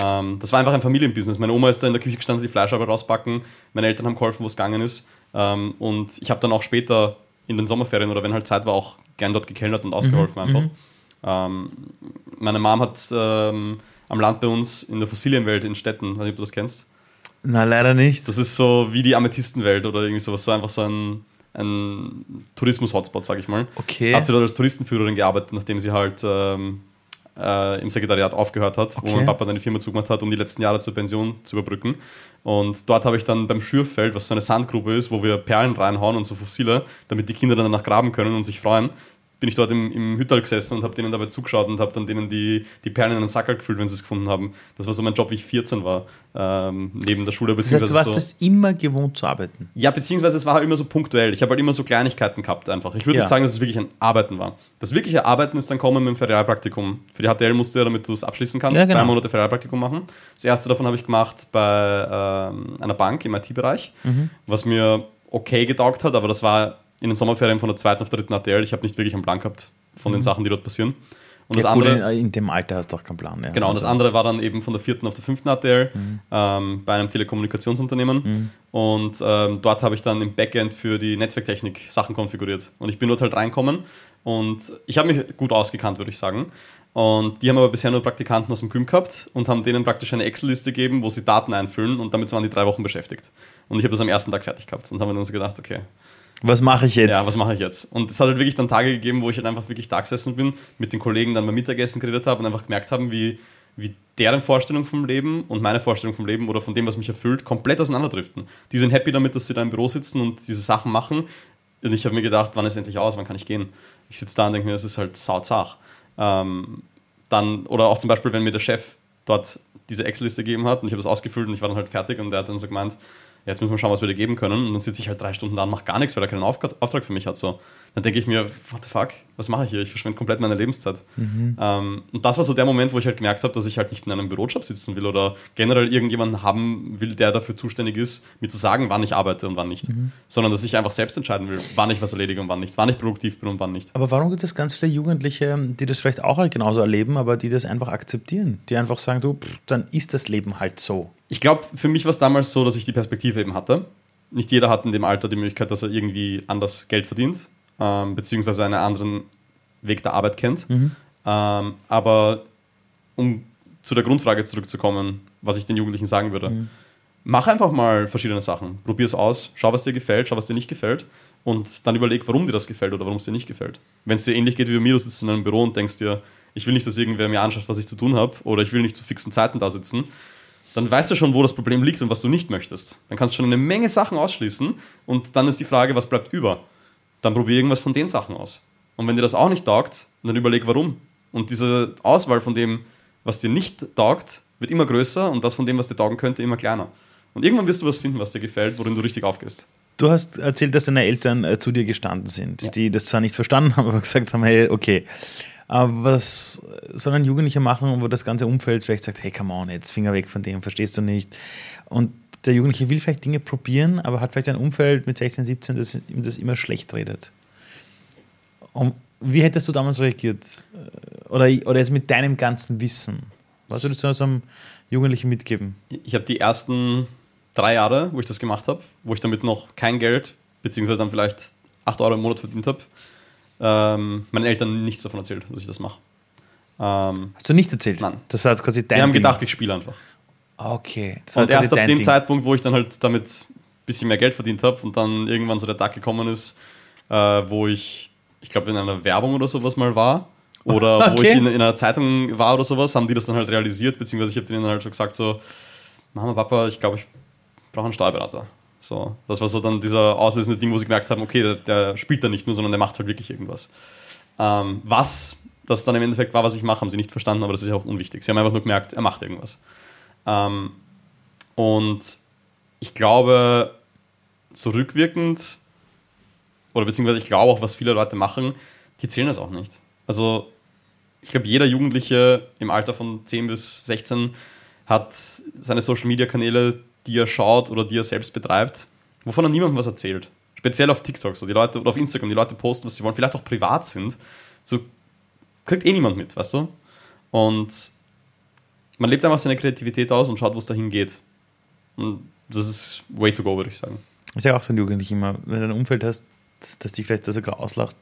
Ähm, das war einfach ein Familienbusiness. Meine Oma ist da in der Küche gestanden, die Fleischarbeit rausbacken. Meine Eltern haben geholfen, wo es gegangen ist. Ähm, und ich habe dann auch später in den Sommerferien oder wenn halt Zeit war, auch gern dort gekellnert und ausgeholfen einfach. Ähm, meine Mom hat ähm, am Land bei uns in der Fossilienwelt in Städten, weiß nicht, ob du das kennst. Na, leider nicht. Das ist so wie die Amethystenwelt oder irgendwie sowas, so einfach so ein, ein Tourismus-Hotspot, sag ich mal. Okay. Hat sie dort als Touristenführerin gearbeitet, nachdem sie halt ähm, äh, im Sekretariat aufgehört hat, Okay. wo mein Papa dann die Firma zugemacht hat, um die letzten Jahre zur Pension zu überbrücken. Und dort habe ich dann beim Schürfeld, was so eine Sandgrube ist, wo wir Perlen reinhauen und so Fossile, damit die Kinder dann danach graben können und sich freuen, bin ich dort im, im Hüttal gesessen und habe denen dabei zugeschaut und habe dann denen die, die Perlen in den Sackerl gefüllt, wenn sie es gefunden haben. Das war so mein Job, wie ich 14 war, ähm, neben der Schule. Das heißt, du warst so. es immer gewohnt zu arbeiten. Ja, beziehungsweise es war halt immer so punktuell. Ich habe halt immer so Kleinigkeiten gehabt einfach. Ich würde Ja. nicht sagen, dass es wirklich ein Arbeiten war. Das wirkliche Arbeiten ist dann kommen mit dem Ferialpraktikum. Für die HTL musst du ja, damit du es abschließen kannst, Ja, genau. zwei Monate Ferialpraktikum machen. Das erste davon habe ich gemacht bei ähm, einer Bank im IT-Bereich, Mhm. was mir okay getaugt hat, aber das war in den Sommerferien von der zweiten auf der dritten HTL. Ich habe nicht wirklich einen Plan gehabt von den Sachen, die dort passieren. Und Mhm. Ja, das gut, andere, in, in dem Alter hast du auch keinen Plan. Ja. Genau, und das Also, andere war dann eben von der vierten auf der fünften ATL Mhm. ähm, bei einem Telekommunikationsunternehmen. Und ähm, dort habe ich dann im Backend für die Netzwerktechnik Sachen konfiguriert. Und ich bin dort halt reinkommen und ich habe mich gut ausgekannt, würde ich sagen. Und die haben aber bisher nur Praktikanten aus dem Gym gehabt und haben denen praktisch eine Excel-Liste gegeben, wo sie Daten einfüllen und damit waren die drei Wochen beschäftigt. Und ich habe das am ersten Tag fertig gehabt und habe mir dann so gedacht, okay, Was mache ich jetzt? ja, was mache ich jetzt? Und es hat halt wirklich dann Tage gegeben, wo ich halt einfach wirklich da gesessen bin, mit den Kollegen dann beim Mittagessen geredet habe und einfach gemerkt haben, wie, wie deren Vorstellung vom Leben und meine Vorstellung vom Leben oder von dem, was mich erfüllt, komplett auseinanderdriften. Die sind happy damit, dass sie da im Büro sitzen und diese Sachen machen. Und ich habe mir gedacht, wann ist endlich aus, wann kann ich gehen? Ich sitze da und denke mir, das ist halt sauzach. Ähm, dann, oder auch zum Beispiel, wenn mir der Chef dort diese Excel-Liste gegeben hat und ich habe das ausgefüllt und ich war dann halt fertig und der hat dann so gemeint, jetzt müssen wir schauen, was wir dir geben können. Und dann sitze ich halt drei Stunden da und mache gar nichts, weil er keinen Auftrag für mich hat. So. Dann denke ich mir, what the fuck, was mache ich hier? Ich verschwende komplett meine Lebenszeit. Ähm, und das war so der Moment, wo ich halt gemerkt habe, dass ich halt nicht in einem Bürojob sitzen will oder generell irgendjemanden haben will, der dafür zuständig ist, mir zu sagen, wann ich arbeite und wann nicht. Sondern dass ich einfach selbst entscheiden will, wann ich was erledige und wann nicht, wann ich produktiv bin und wann nicht. Aber warum gibt es ganz viele Jugendliche, die das vielleicht auch halt genauso erleben, aber die das einfach akzeptieren? Die einfach sagen, du, pff, dann ist das Leben halt so. Ich glaube, für mich war es damals so, dass ich die Perspektive eben hatte. Nicht jeder hat in dem Alter die Möglichkeit, dass er irgendwie anders Geld verdient, ähm, beziehungsweise einen anderen Weg der Arbeit kennt. Ähm, aber um zu der Grundfrage zurückzukommen, was ich den Jugendlichen sagen würde, mach einfach mal verschiedene Sachen. Probier es aus, schau, was dir gefällt, schau, was dir nicht gefällt und dann überleg, warum dir das gefällt oder warum es dir nicht gefällt. Wenn es dir ähnlich geht wie mir, du sitzt in einem Büro und denkst dir, ich will nicht, dass irgendwer mir anschaut, was ich zu tun habe oder ich will nicht zu fixen Zeiten da sitzen, dann weißt du schon, wo das Problem liegt und was du nicht möchtest. Dann kannst du schon eine Menge Sachen ausschließen und dann ist die Frage, was bleibt über? Dann probier irgendwas von den Sachen aus. Und wenn dir das auch nicht taugt, dann überleg, warum. Und diese Auswahl von dem, was dir nicht taugt, wird immer größer und das von dem, was dir taugen könnte, immer kleiner. Und irgendwann wirst du was finden, was dir gefällt, worin du richtig aufgehst. Du hast erzählt, dass deine Eltern äh, zu dir gestanden sind, die das zwar nicht verstanden haben, aber gesagt haben, hey, okay. Aber was soll ein Jugendlicher machen, wo das ganze Umfeld vielleicht sagt, hey, come on, jetzt Finger weg von dem, verstehst du nicht? Und der Jugendliche will vielleicht Dinge probieren, aber hat vielleicht ein Umfeld mit 16, 17, das ihm das immer schlecht redet. Und wie hättest du damals reagiert? Oder, oder jetzt mit deinem ganzen Wissen? Was würdest du einem Jugendlichen mitgeben? Ich habe die ersten drei Jahre, wo ich das gemacht habe, wo ich damit noch kein Geld, beziehungsweise dann vielleicht 8 Euro im Monat verdient habe, ähm, meinen Eltern nichts davon erzählt, dass ich das mache. Ähm, Hast du nicht erzählt? Nein. Das war quasi dein Die haben Ding. gedacht, ich spiele einfach. Okay. Das und erst ab dem Ding. Zeitpunkt, wo ich dann halt damit ein bisschen mehr Geld verdient habe und dann irgendwann so der Tag gekommen ist, äh, wo ich, ich glaube, in einer Werbung oder sowas mal war, oder okay. wo ich in, in, einer Zeitung war oder sowas, haben die das dann halt realisiert, beziehungsweise ich habe denen halt so gesagt, so, Mama, Papa, ich glaube, ich brauche einen Steuerberater. So, das war so dann dieser auslösende Ding, wo sie gemerkt haben, okay, der, der spielt da nicht nur, sondern der macht halt wirklich irgendwas. Ähm, was das dann im Endeffekt war, was ich mache, haben sie nicht verstanden, aber das ist ja auch unwichtig. Sie haben einfach nur gemerkt, er macht irgendwas. Ähm, und ich glaube, zurückwirkend, oder beziehungsweise ich glaube auch, was viele Leute machen, die zählen das auch nicht. Also ich glaube, jeder Jugendliche im Alter von 10 bis 16 hat seine Social-Media-Kanäle, die er schaut oder die er selbst betreibt, wovon er niemandem was erzählt. Speziell auf TikTok, so die Leute oder auf Instagram, die Leute posten, was sie wollen, vielleicht auch privat sind. So kriegt eh niemand mit, weißt du? Und man lebt einfach seine Kreativität aus und schaut, wo es dahin geht. Und das ist way to go, würde ich sagen. Ich sage auch den Jugendlichen immer, wenn du ein Umfeld hast, das dich vielleicht sogar auslacht,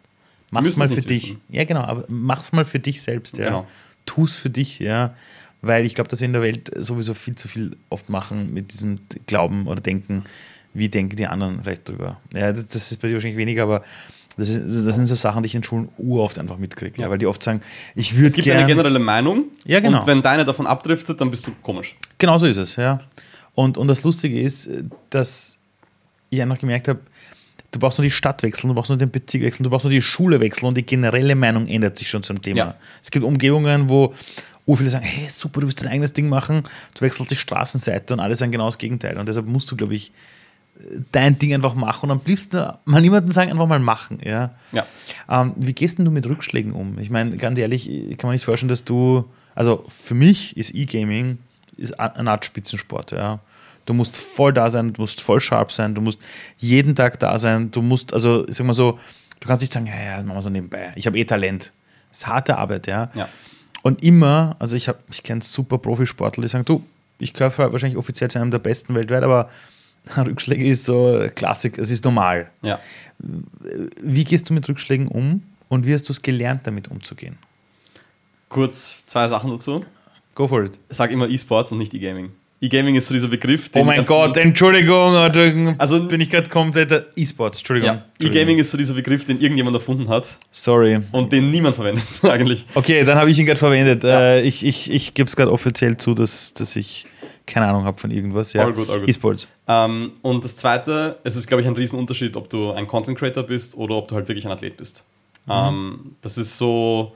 mach's mal für dich. Wissen. Ja, genau, aber mach's mal für dich selbst, ja. Genau. Tu's für dich, ja. Weil ich glaube, dass wir in der Welt sowieso viel zu viel oft machen mit diesem Glauben oder Denken, wie denken die anderen vielleicht drüber. Ja, das, das ist bei dir wahrscheinlich weniger, aber das, ist, das, sind so Sachen, die ich in Schulen uroft einfach mitkriege, ja. weil die oft sagen, ich würde Es gibt eine generelle Meinung ja, genau. und wenn deine davon abdriftet, dann bist du komisch. Genau so ist es, ja. Und, und das Lustige ist, dass ich einfach gemerkt habe, du brauchst nur die Stadt wechseln, du brauchst nur den Bezirk wechseln, du brauchst nur die Schule wechseln und die generelle Meinung ändert sich schon zum Thema. Ja. Es gibt Umgebungen, wo oh, viele sagen, hey, super, du willst dein eigenes Ding machen, du wechselst die Straßenseite und alle sagen genau das Gegenteil. Und deshalb musst du, glaube ich, dein Ding einfach machen und am liebsten mal niemanden sagen, einfach mal machen. Ja. ja. Ähm, wie gehst denn du mit Rückschlägen um? Ich meine, ganz ehrlich, ich kann mir nicht vorstellen, dass du, also für mich ist E-Gaming eine Art Spitzensport. Ja. Du musst voll da sein, du musst voll sharp sein, du musst jeden Tag da sein, du musst, also ich sag mal so, du kannst nicht sagen, ja, ja, machen wir so nebenbei. Ich habe eh Talent. Das ist harte Arbeit, ja. ja. Und immer, also ich, ich kenne super Profisportler, die sagen, du, ich gehöre wahrscheinlich offiziell zu einem der besten weltweit, aber Rückschläge ist so Klassik, es ist normal. Ja. Wie gehst du mit Rückschlägen um und wie hast du es gelernt, damit umzugehen? Kurz zwei Sachen dazu. Go for it. Sag immer E-Sports und nicht E-Gaming. E-Gaming ist so dieser Begriff. oh mein Gott, Entschuldigung, also bin ich gerade komplett E-Sports, Entschuldigung. Ja, E-Gaming ist so dieser Begriff, den irgendjemand erfunden hat. Sorry. Und den niemand verwendet, eigentlich. Okay, dann habe ich ihn gerade verwendet. Ja. Äh, ich ich, ich gebe es gerade offiziell zu, dass, dass ich keine Ahnung habe von irgendwas. Ja. All good, all good. E-Sports. Ähm, und das Zweite, es ist, glaube ich, ein Riesenunterschied, ob du ein Content Creator bist oder ob du halt wirklich ein Athlet bist. Mhm. Ähm, das ist so,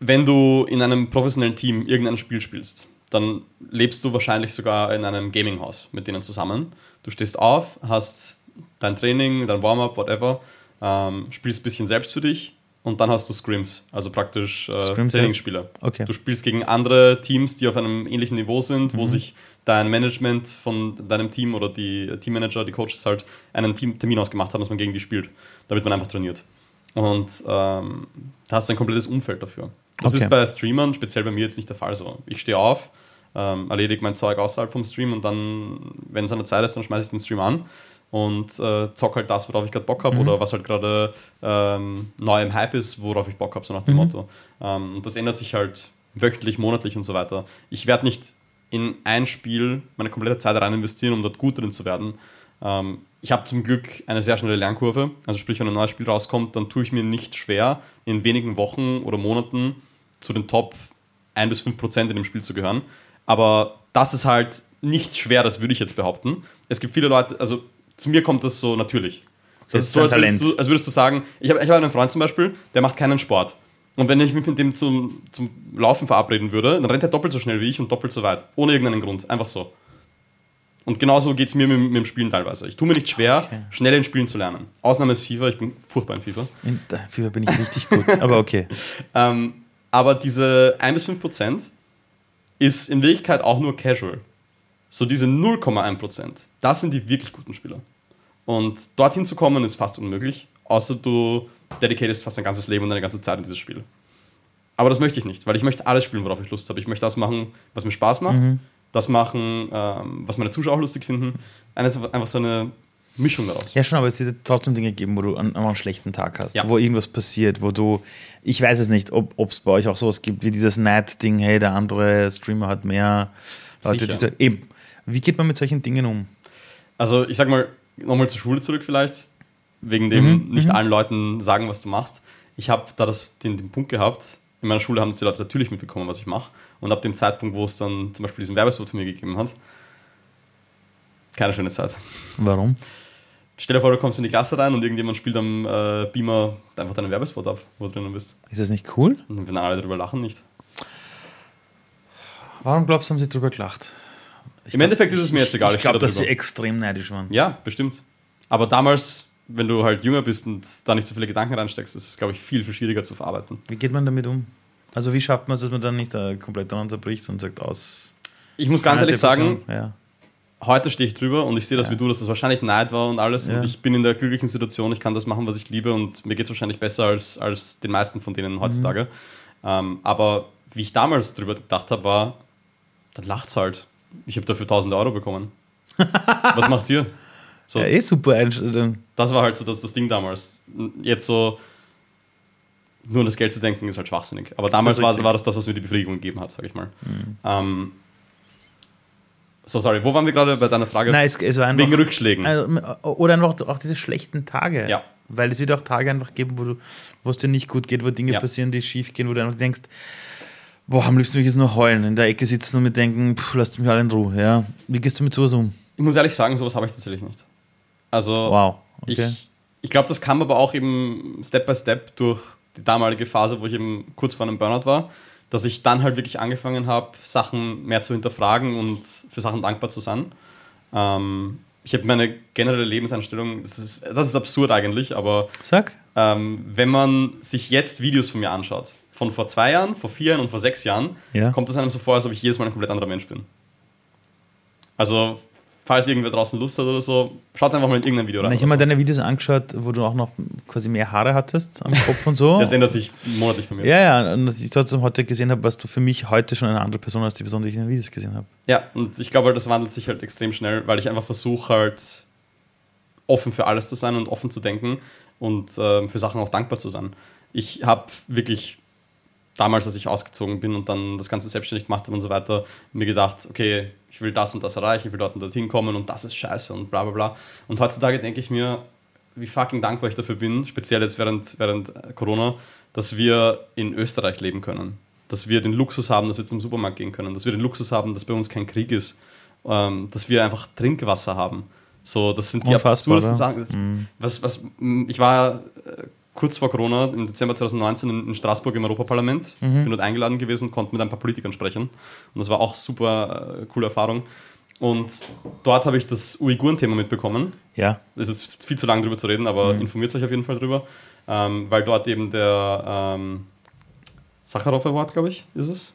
wenn du in einem professionellen Team irgendein Spiel spielst, dann lebst du wahrscheinlich sogar in einem Gaming-Haus mit denen zusammen. Du stehst auf, hast dein Training, dein Warm-up, whatever, ähm, spielst ein bisschen selbst für dich und dann hast du Scrims, also praktisch äh, Trainingsspiele. Okay. Du spielst gegen andere Teams, die auf einem ähnlichen Niveau sind, mhm. wo sich dein Management von deinem Team oder die Teammanager, die Coaches halt einen Team Termin ausgemacht haben, dass man gegen die spielt, damit man einfach trainiert. Und ähm, da hast du ein komplettes Umfeld dafür. Das okay. ist bei Streamern, speziell bei mir jetzt nicht der Fall so. Ich stehe auf, ähm, erledige mein Zeug außerhalb vom Stream und dann, wenn es an der Zeit ist, dann schmeiße ich den Stream an und äh, zock halt das, worauf ich gerade Bock habe mhm. oder was halt gerade ähm, neu im Hype ist, worauf ich Bock habe, so nach dem mhm. Motto. Ähm, und das ändert sich halt wöchentlich, monatlich und so weiter. Ich werde nicht in ein Spiel meine komplette Zeit rein investieren, um dort gut drin zu werden. Ähm, ich habe zum Glück eine sehr schnelle Lernkurve. Also sprich, wenn ein neues Spiel rauskommt, dann tue ich mir nicht schwer, in wenigen Wochen oder Monaten zu den Top 1 bis 5 Prozent in dem Spiel zu gehören. Aber das ist halt nichts Schweres, würde ich jetzt behaupten. Es gibt viele Leute, also zu mir kommt das so natürlich. Okay, das ist so, als würdest, du, als würdest, du, sagen, ich habe ich hab einen Freund zum Beispiel, der macht keinen Sport. Und wenn ich mich mit dem zum, zum Laufen verabreden würde, dann rennt er doppelt so schnell wie ich und doppelt so weit. Ohne irgendeinen Grund. Einfach so. Und genauso geht es mir mit, mit, dem Spielen teilweise. Ich tue mir nicht schwer, okay. schnell in Spielen zu lernen. Ausnahme ist FIFA, ich bin furchtbar in FIFA. In FIFA bin ich richtig gut, aber okay. ähm, aber diese 1 bis 5 Prozent ist in Wirklichkeit auch nur casual. So diese 0,1%, das sind die wirklich guten Spieler. Und dorthin zu kommen ist fast unmöglich, außer du dedicatest fast dein ganzes Leben und deine ganze Zeit in dieses Spiel. Aber das möchte ich nicht, weil ich möchte alles spielen, worauf ich Lust habe. Ich möchte das machen, was mir Spaß macht, das machen, ähm, was meine Zuschauer auch lustig finden. Eines- Einfach so eine Mischung daraus. Ja, schon, aber es wird trotzdem Dinge geben, wo du an, an einen schlechten Tag hast, Ja. wo irgendwas passiert, wo du, ich weiß es nicht, ob es bei euch auch sowas gibt, wie dieses Night-Ding, hey, der andere Streamer hat mehr Leute, die, eben. Wie geht man mit solchen Dingen um? Also ich sag mal, nochmal zur Schule zurück vielleicht, wegen dem Mhm, nicht allen Leuten sagen, was du machst. Ich habe da das, den, den Punkt gehabt, in meiner Schule haben es die Leute natürlich mitbekommen, was ich mache. Und ab dem Zeitpunkt, wo es dann zum Beispiel diesen Werbespot von mir gegeben hat, keine schöne Zeit. Warum? Stell dir vor, du kommst in die Klasse rein und irgendjemand spielt am äh, Beamer einfach deinen Werbespot ab, wo du drinnen bist. Ist das nicht cool? Und wenn alle darüber lachen, nicht. Warum glaubst du, haben sie drüber gelacht? Ich Im Endeffekt ist es mir jetzt egal. Ich glaube, stehe dass sie extrem neidisch waren. Ja, bestimmt. Aber damals, wenn du halt jünger bist und da nicht so viele Gedanken reinsteckst, ist es, glaube ich, viel, viel schwieriger zu verarbeiten. Wie geht man damit um? Also wie schafft man es, dass man dann nicht äh, komplett daran zerbricht und sagt aus? Ich muss ganz ehrlich sagen, ja. heute stehe ich drüber und ich sehe das Ja. wie du, dass das wahrscheinlich Neid war und alles. Ja. Und ich bin in der glücklichen Situation, ich kann das machen, was ich liebe und mir geht es wahrscheinlich besser als, als den meisten von denen heutzutage. Mhm. Ähm, aber wie ich damals drüber gedacht habe, war, dann lacht's halt. Ich habe dafür 1000 Euro bekommen. was macht's ihr? So, ja, eh super Einstellung. das war halt so das, das Ding damals. Jetzt so nur an das Geld zu denken, ist halt schwachsinnig. Aber damals Das war. Mhm. war das das, was mir die Befriedigung gegeben hat, sag ich mal. Ähm, so, sorry, wo waren wir gerade bei deiner Frage? Nein, es, es war einfach, Wegen Rückschlägen. Also, Oder einfach auch diese schlechten Tage. Ja. Weil es wird auch Tage einfach geben, wo du, wo es dir nicht gut geht, wo Dinge Ja. passieren, die schief gehen, wo du einfach denkst, boah, am liebsten will ich jetzt nur heulen, in der Ecke sitzen und mir denken, pff, lasst mich alle in Ruhe. Ja. Wie gehst du mit sowas um? Ich muss ehrlich sagen, sowas habe ich tatsächlich nicht. Also, Wow. Okay. ich, ich glaube, das kam aber auch eben Step by Step durch die damalige Phase, wo ich eben kurz vor einem Burnout war, dass ich dann halt wirklich angefangen habe, Sachen mehr zu hinterfragen und für Sachen dankbar zu sein. Ähm, ich habe meine generelle Lebenseinstellung, das ist, das ist absurd eigentlich, aber Sag. ähm, wenn man sich jetzt Videos von mir anschaut, von vor zwei Jahren, vor vier Jahren und vor sechs Jahren, Ja. kommt es einem so vor, als ob ich jedes Mal ein komplett anderer Mensch bin. Also, falls irgendwer draußen Lust hat oder so, schaut einfach mal in irgendein Video rein. Ich habe mir so. deine Videos angeschaut, wo du auch noch quasi mehr Haare hattest am Kopf und so. Das ändert sich monatlich bei mir. ja, ja, und dass ich trotzdem heute gesehen habe, was du für mich heute schon eine andere Person als die Person, die ich in den Videos gesehen habe. Ja, und ich glaube, halt, das wandelt sich halt extrem schnell, weil ich einfach versuche halt offen für alles zu sein und offen zu denken und ähm, für Sachen auch dankbar zu sein. Ich habe wirklich damals, als ich ausgezogen bin und dann das Ganze selbstständig gemacht habe und so weiter, mir gedacht, okay, ich will das und das erreichen, ich will dort und dorthin kommen und das ist scheiße und bla bla bla. Und heutzutage denke ich mir, wie fucking dankbar ich dafür bin, speziell jetzt während, während äh, Corona, dass wir in Österreich leben können. Dass wir den Luxus haben, dass wir zum Supermarkt gehen können, dass wir den Luxus haben, dass bei uns kein Krieg ist, ähm, dass wir einfach Trinkwasser haben. So, das sind die Unfassbar, absurdesten? Sachen. Das, was, was, ich war äh, kurz vor Corona, im Dezember 2019, in, Straßburg im Europaparlament. Bin dort eingeladen gewesen, konnte mit ein paar Politikern sprechen. Und das war auch super äh, coole Erfahrung. Und dort habe ich das Uiguren-Thema mitbekommen. Ja. Es ist jetzt viel zu lang drüber zu reden, aber informiert euch auf jeden Fall drüber. Ähm, weil dort eben der ähm, Sakharov Award, glaube ich, ist es.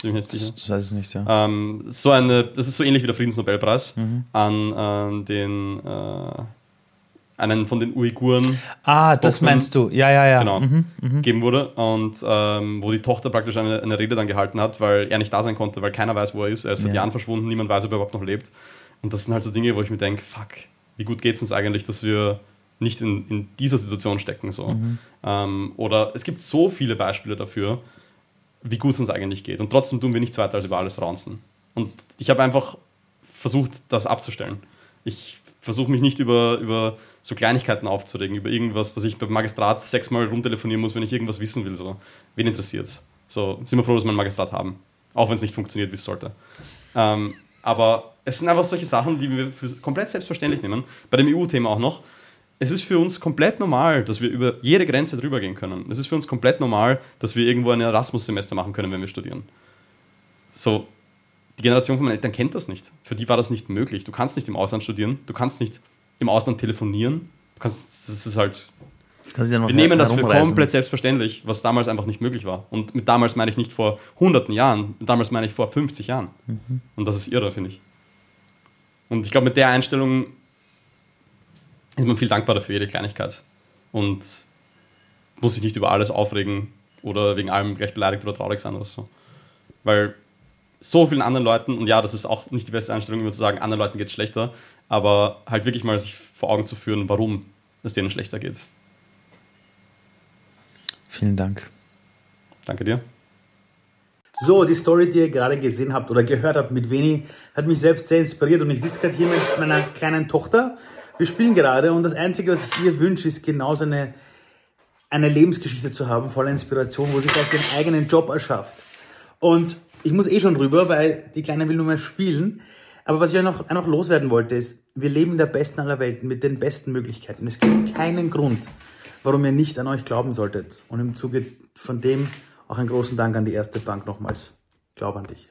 Sicher. Das weiß ich nicht, ja. Ähm, so eine, das ist so ähnlich wie der Friedensnobelpreis an, an den äh, einen von den Uiguren ah, das Spokesman- meinst du. Ja, ja, ja. genau, Mhm, mhm. gegeben wurde und ähm, wo die Tochter praktisch eine, eine Rede dann gehalten hat, weil er nicht da sein konnte, weil keiner weiß, wo er ist. Er ist seit Ja. Jahren verschwunden, niemand weiß, ob er überhaupt noch lebt. Und das sind halt so Dinge, wo ich mir denke, fuck, wie gut geht es uns eigentlich, dass wir nicht in, in dieser Situation stecken. So. Mhm. Ähm, oder es gibt so viele Beispiele dafür, wie gut es uns eigentlich geht. Und trotzdem tun wir nichts weiter als über alles raunzen. Und ich habe einfach versucht, das abzustellen. Ich versuche mich nicht über, über so Kleinigkeiten aufzuregen, über irgendwas, dass ich beim Magistrat sechsmal rumtelefonieren muss, wenn ich irgendwas wissen will. So. Wen interessiert's? So, sind wir froh, dass wir einen Magistrat haben. Auch wenn es nicht funktioniert, wie es sollte. Ähm, aber es sind einfach solche Sachen, die wir für komplett selbstverständlich nehmen. Bei dem EU-Thema auch noch. Es ist für uns komplett normal, dass wir über jede Grenze drüber gehen können. Es ist für uns komplett normal, dass wir irgendwo ein Erasmus-Semester machen können, wenn wir studieren. So, die Generation von meinen Eltern kennt das nicht. Für die war das nicht möglich. Du kannst nicht im Ausland studieren, du kannst nicht im Ausland telefonieren. Kannst, das ist halt, Kannst wir nehmen das für komplett selbstverständlich, was damals einfach nicht möglich war. Und mit damals meine ich nicht vor hunderten Jahren, mit damals meine ich vor 50 Jahren. Und das ist irre, finde ich. Und ich glaube, mit der Einstellung ist man viel dankbarer für jede Kleinigkeit und muss sich nicht über alles aufregen oder wegen allem gleich beleidigt oder traurig sein oder so. Weil so vielen anderen Leuten, und ja, das ist auch nicht die beste Einstellung, immer zu sagen, anderen Leuten geht es schlechter, aber halt wirklich mal sich vor Augen zu führen, warum es denen schlechter geht. Vielen Dank. Danke dir. So, die Story, die ihr gerade gesehen habt oder gehört habt mit Veni, hat mich selbst sehr inspiriert und ich sitze gerade hier mit meiner kleinen Tochter. Wir spielen gerade und das Einzige, was ich ihr wünsche, ist genauso eine, eine Lebensgeschichte zu haben, voller Inspiration, wo sie gleich den eigenen Job erschafft. Und ich muss eh schon drüber, weil die Kleine will nur mehr spielen. Aber was ich noch, noch loswerden wollte, ist, wir leben in der besten aller Welten mit den besten Möglichkeiten. Es gibt keinen Grund, warum ihr nicht an euch glauben solltet. Und im Zuge von dem auch einen großen Dank an die Erste Bank nochmals. Ich glaube an dich.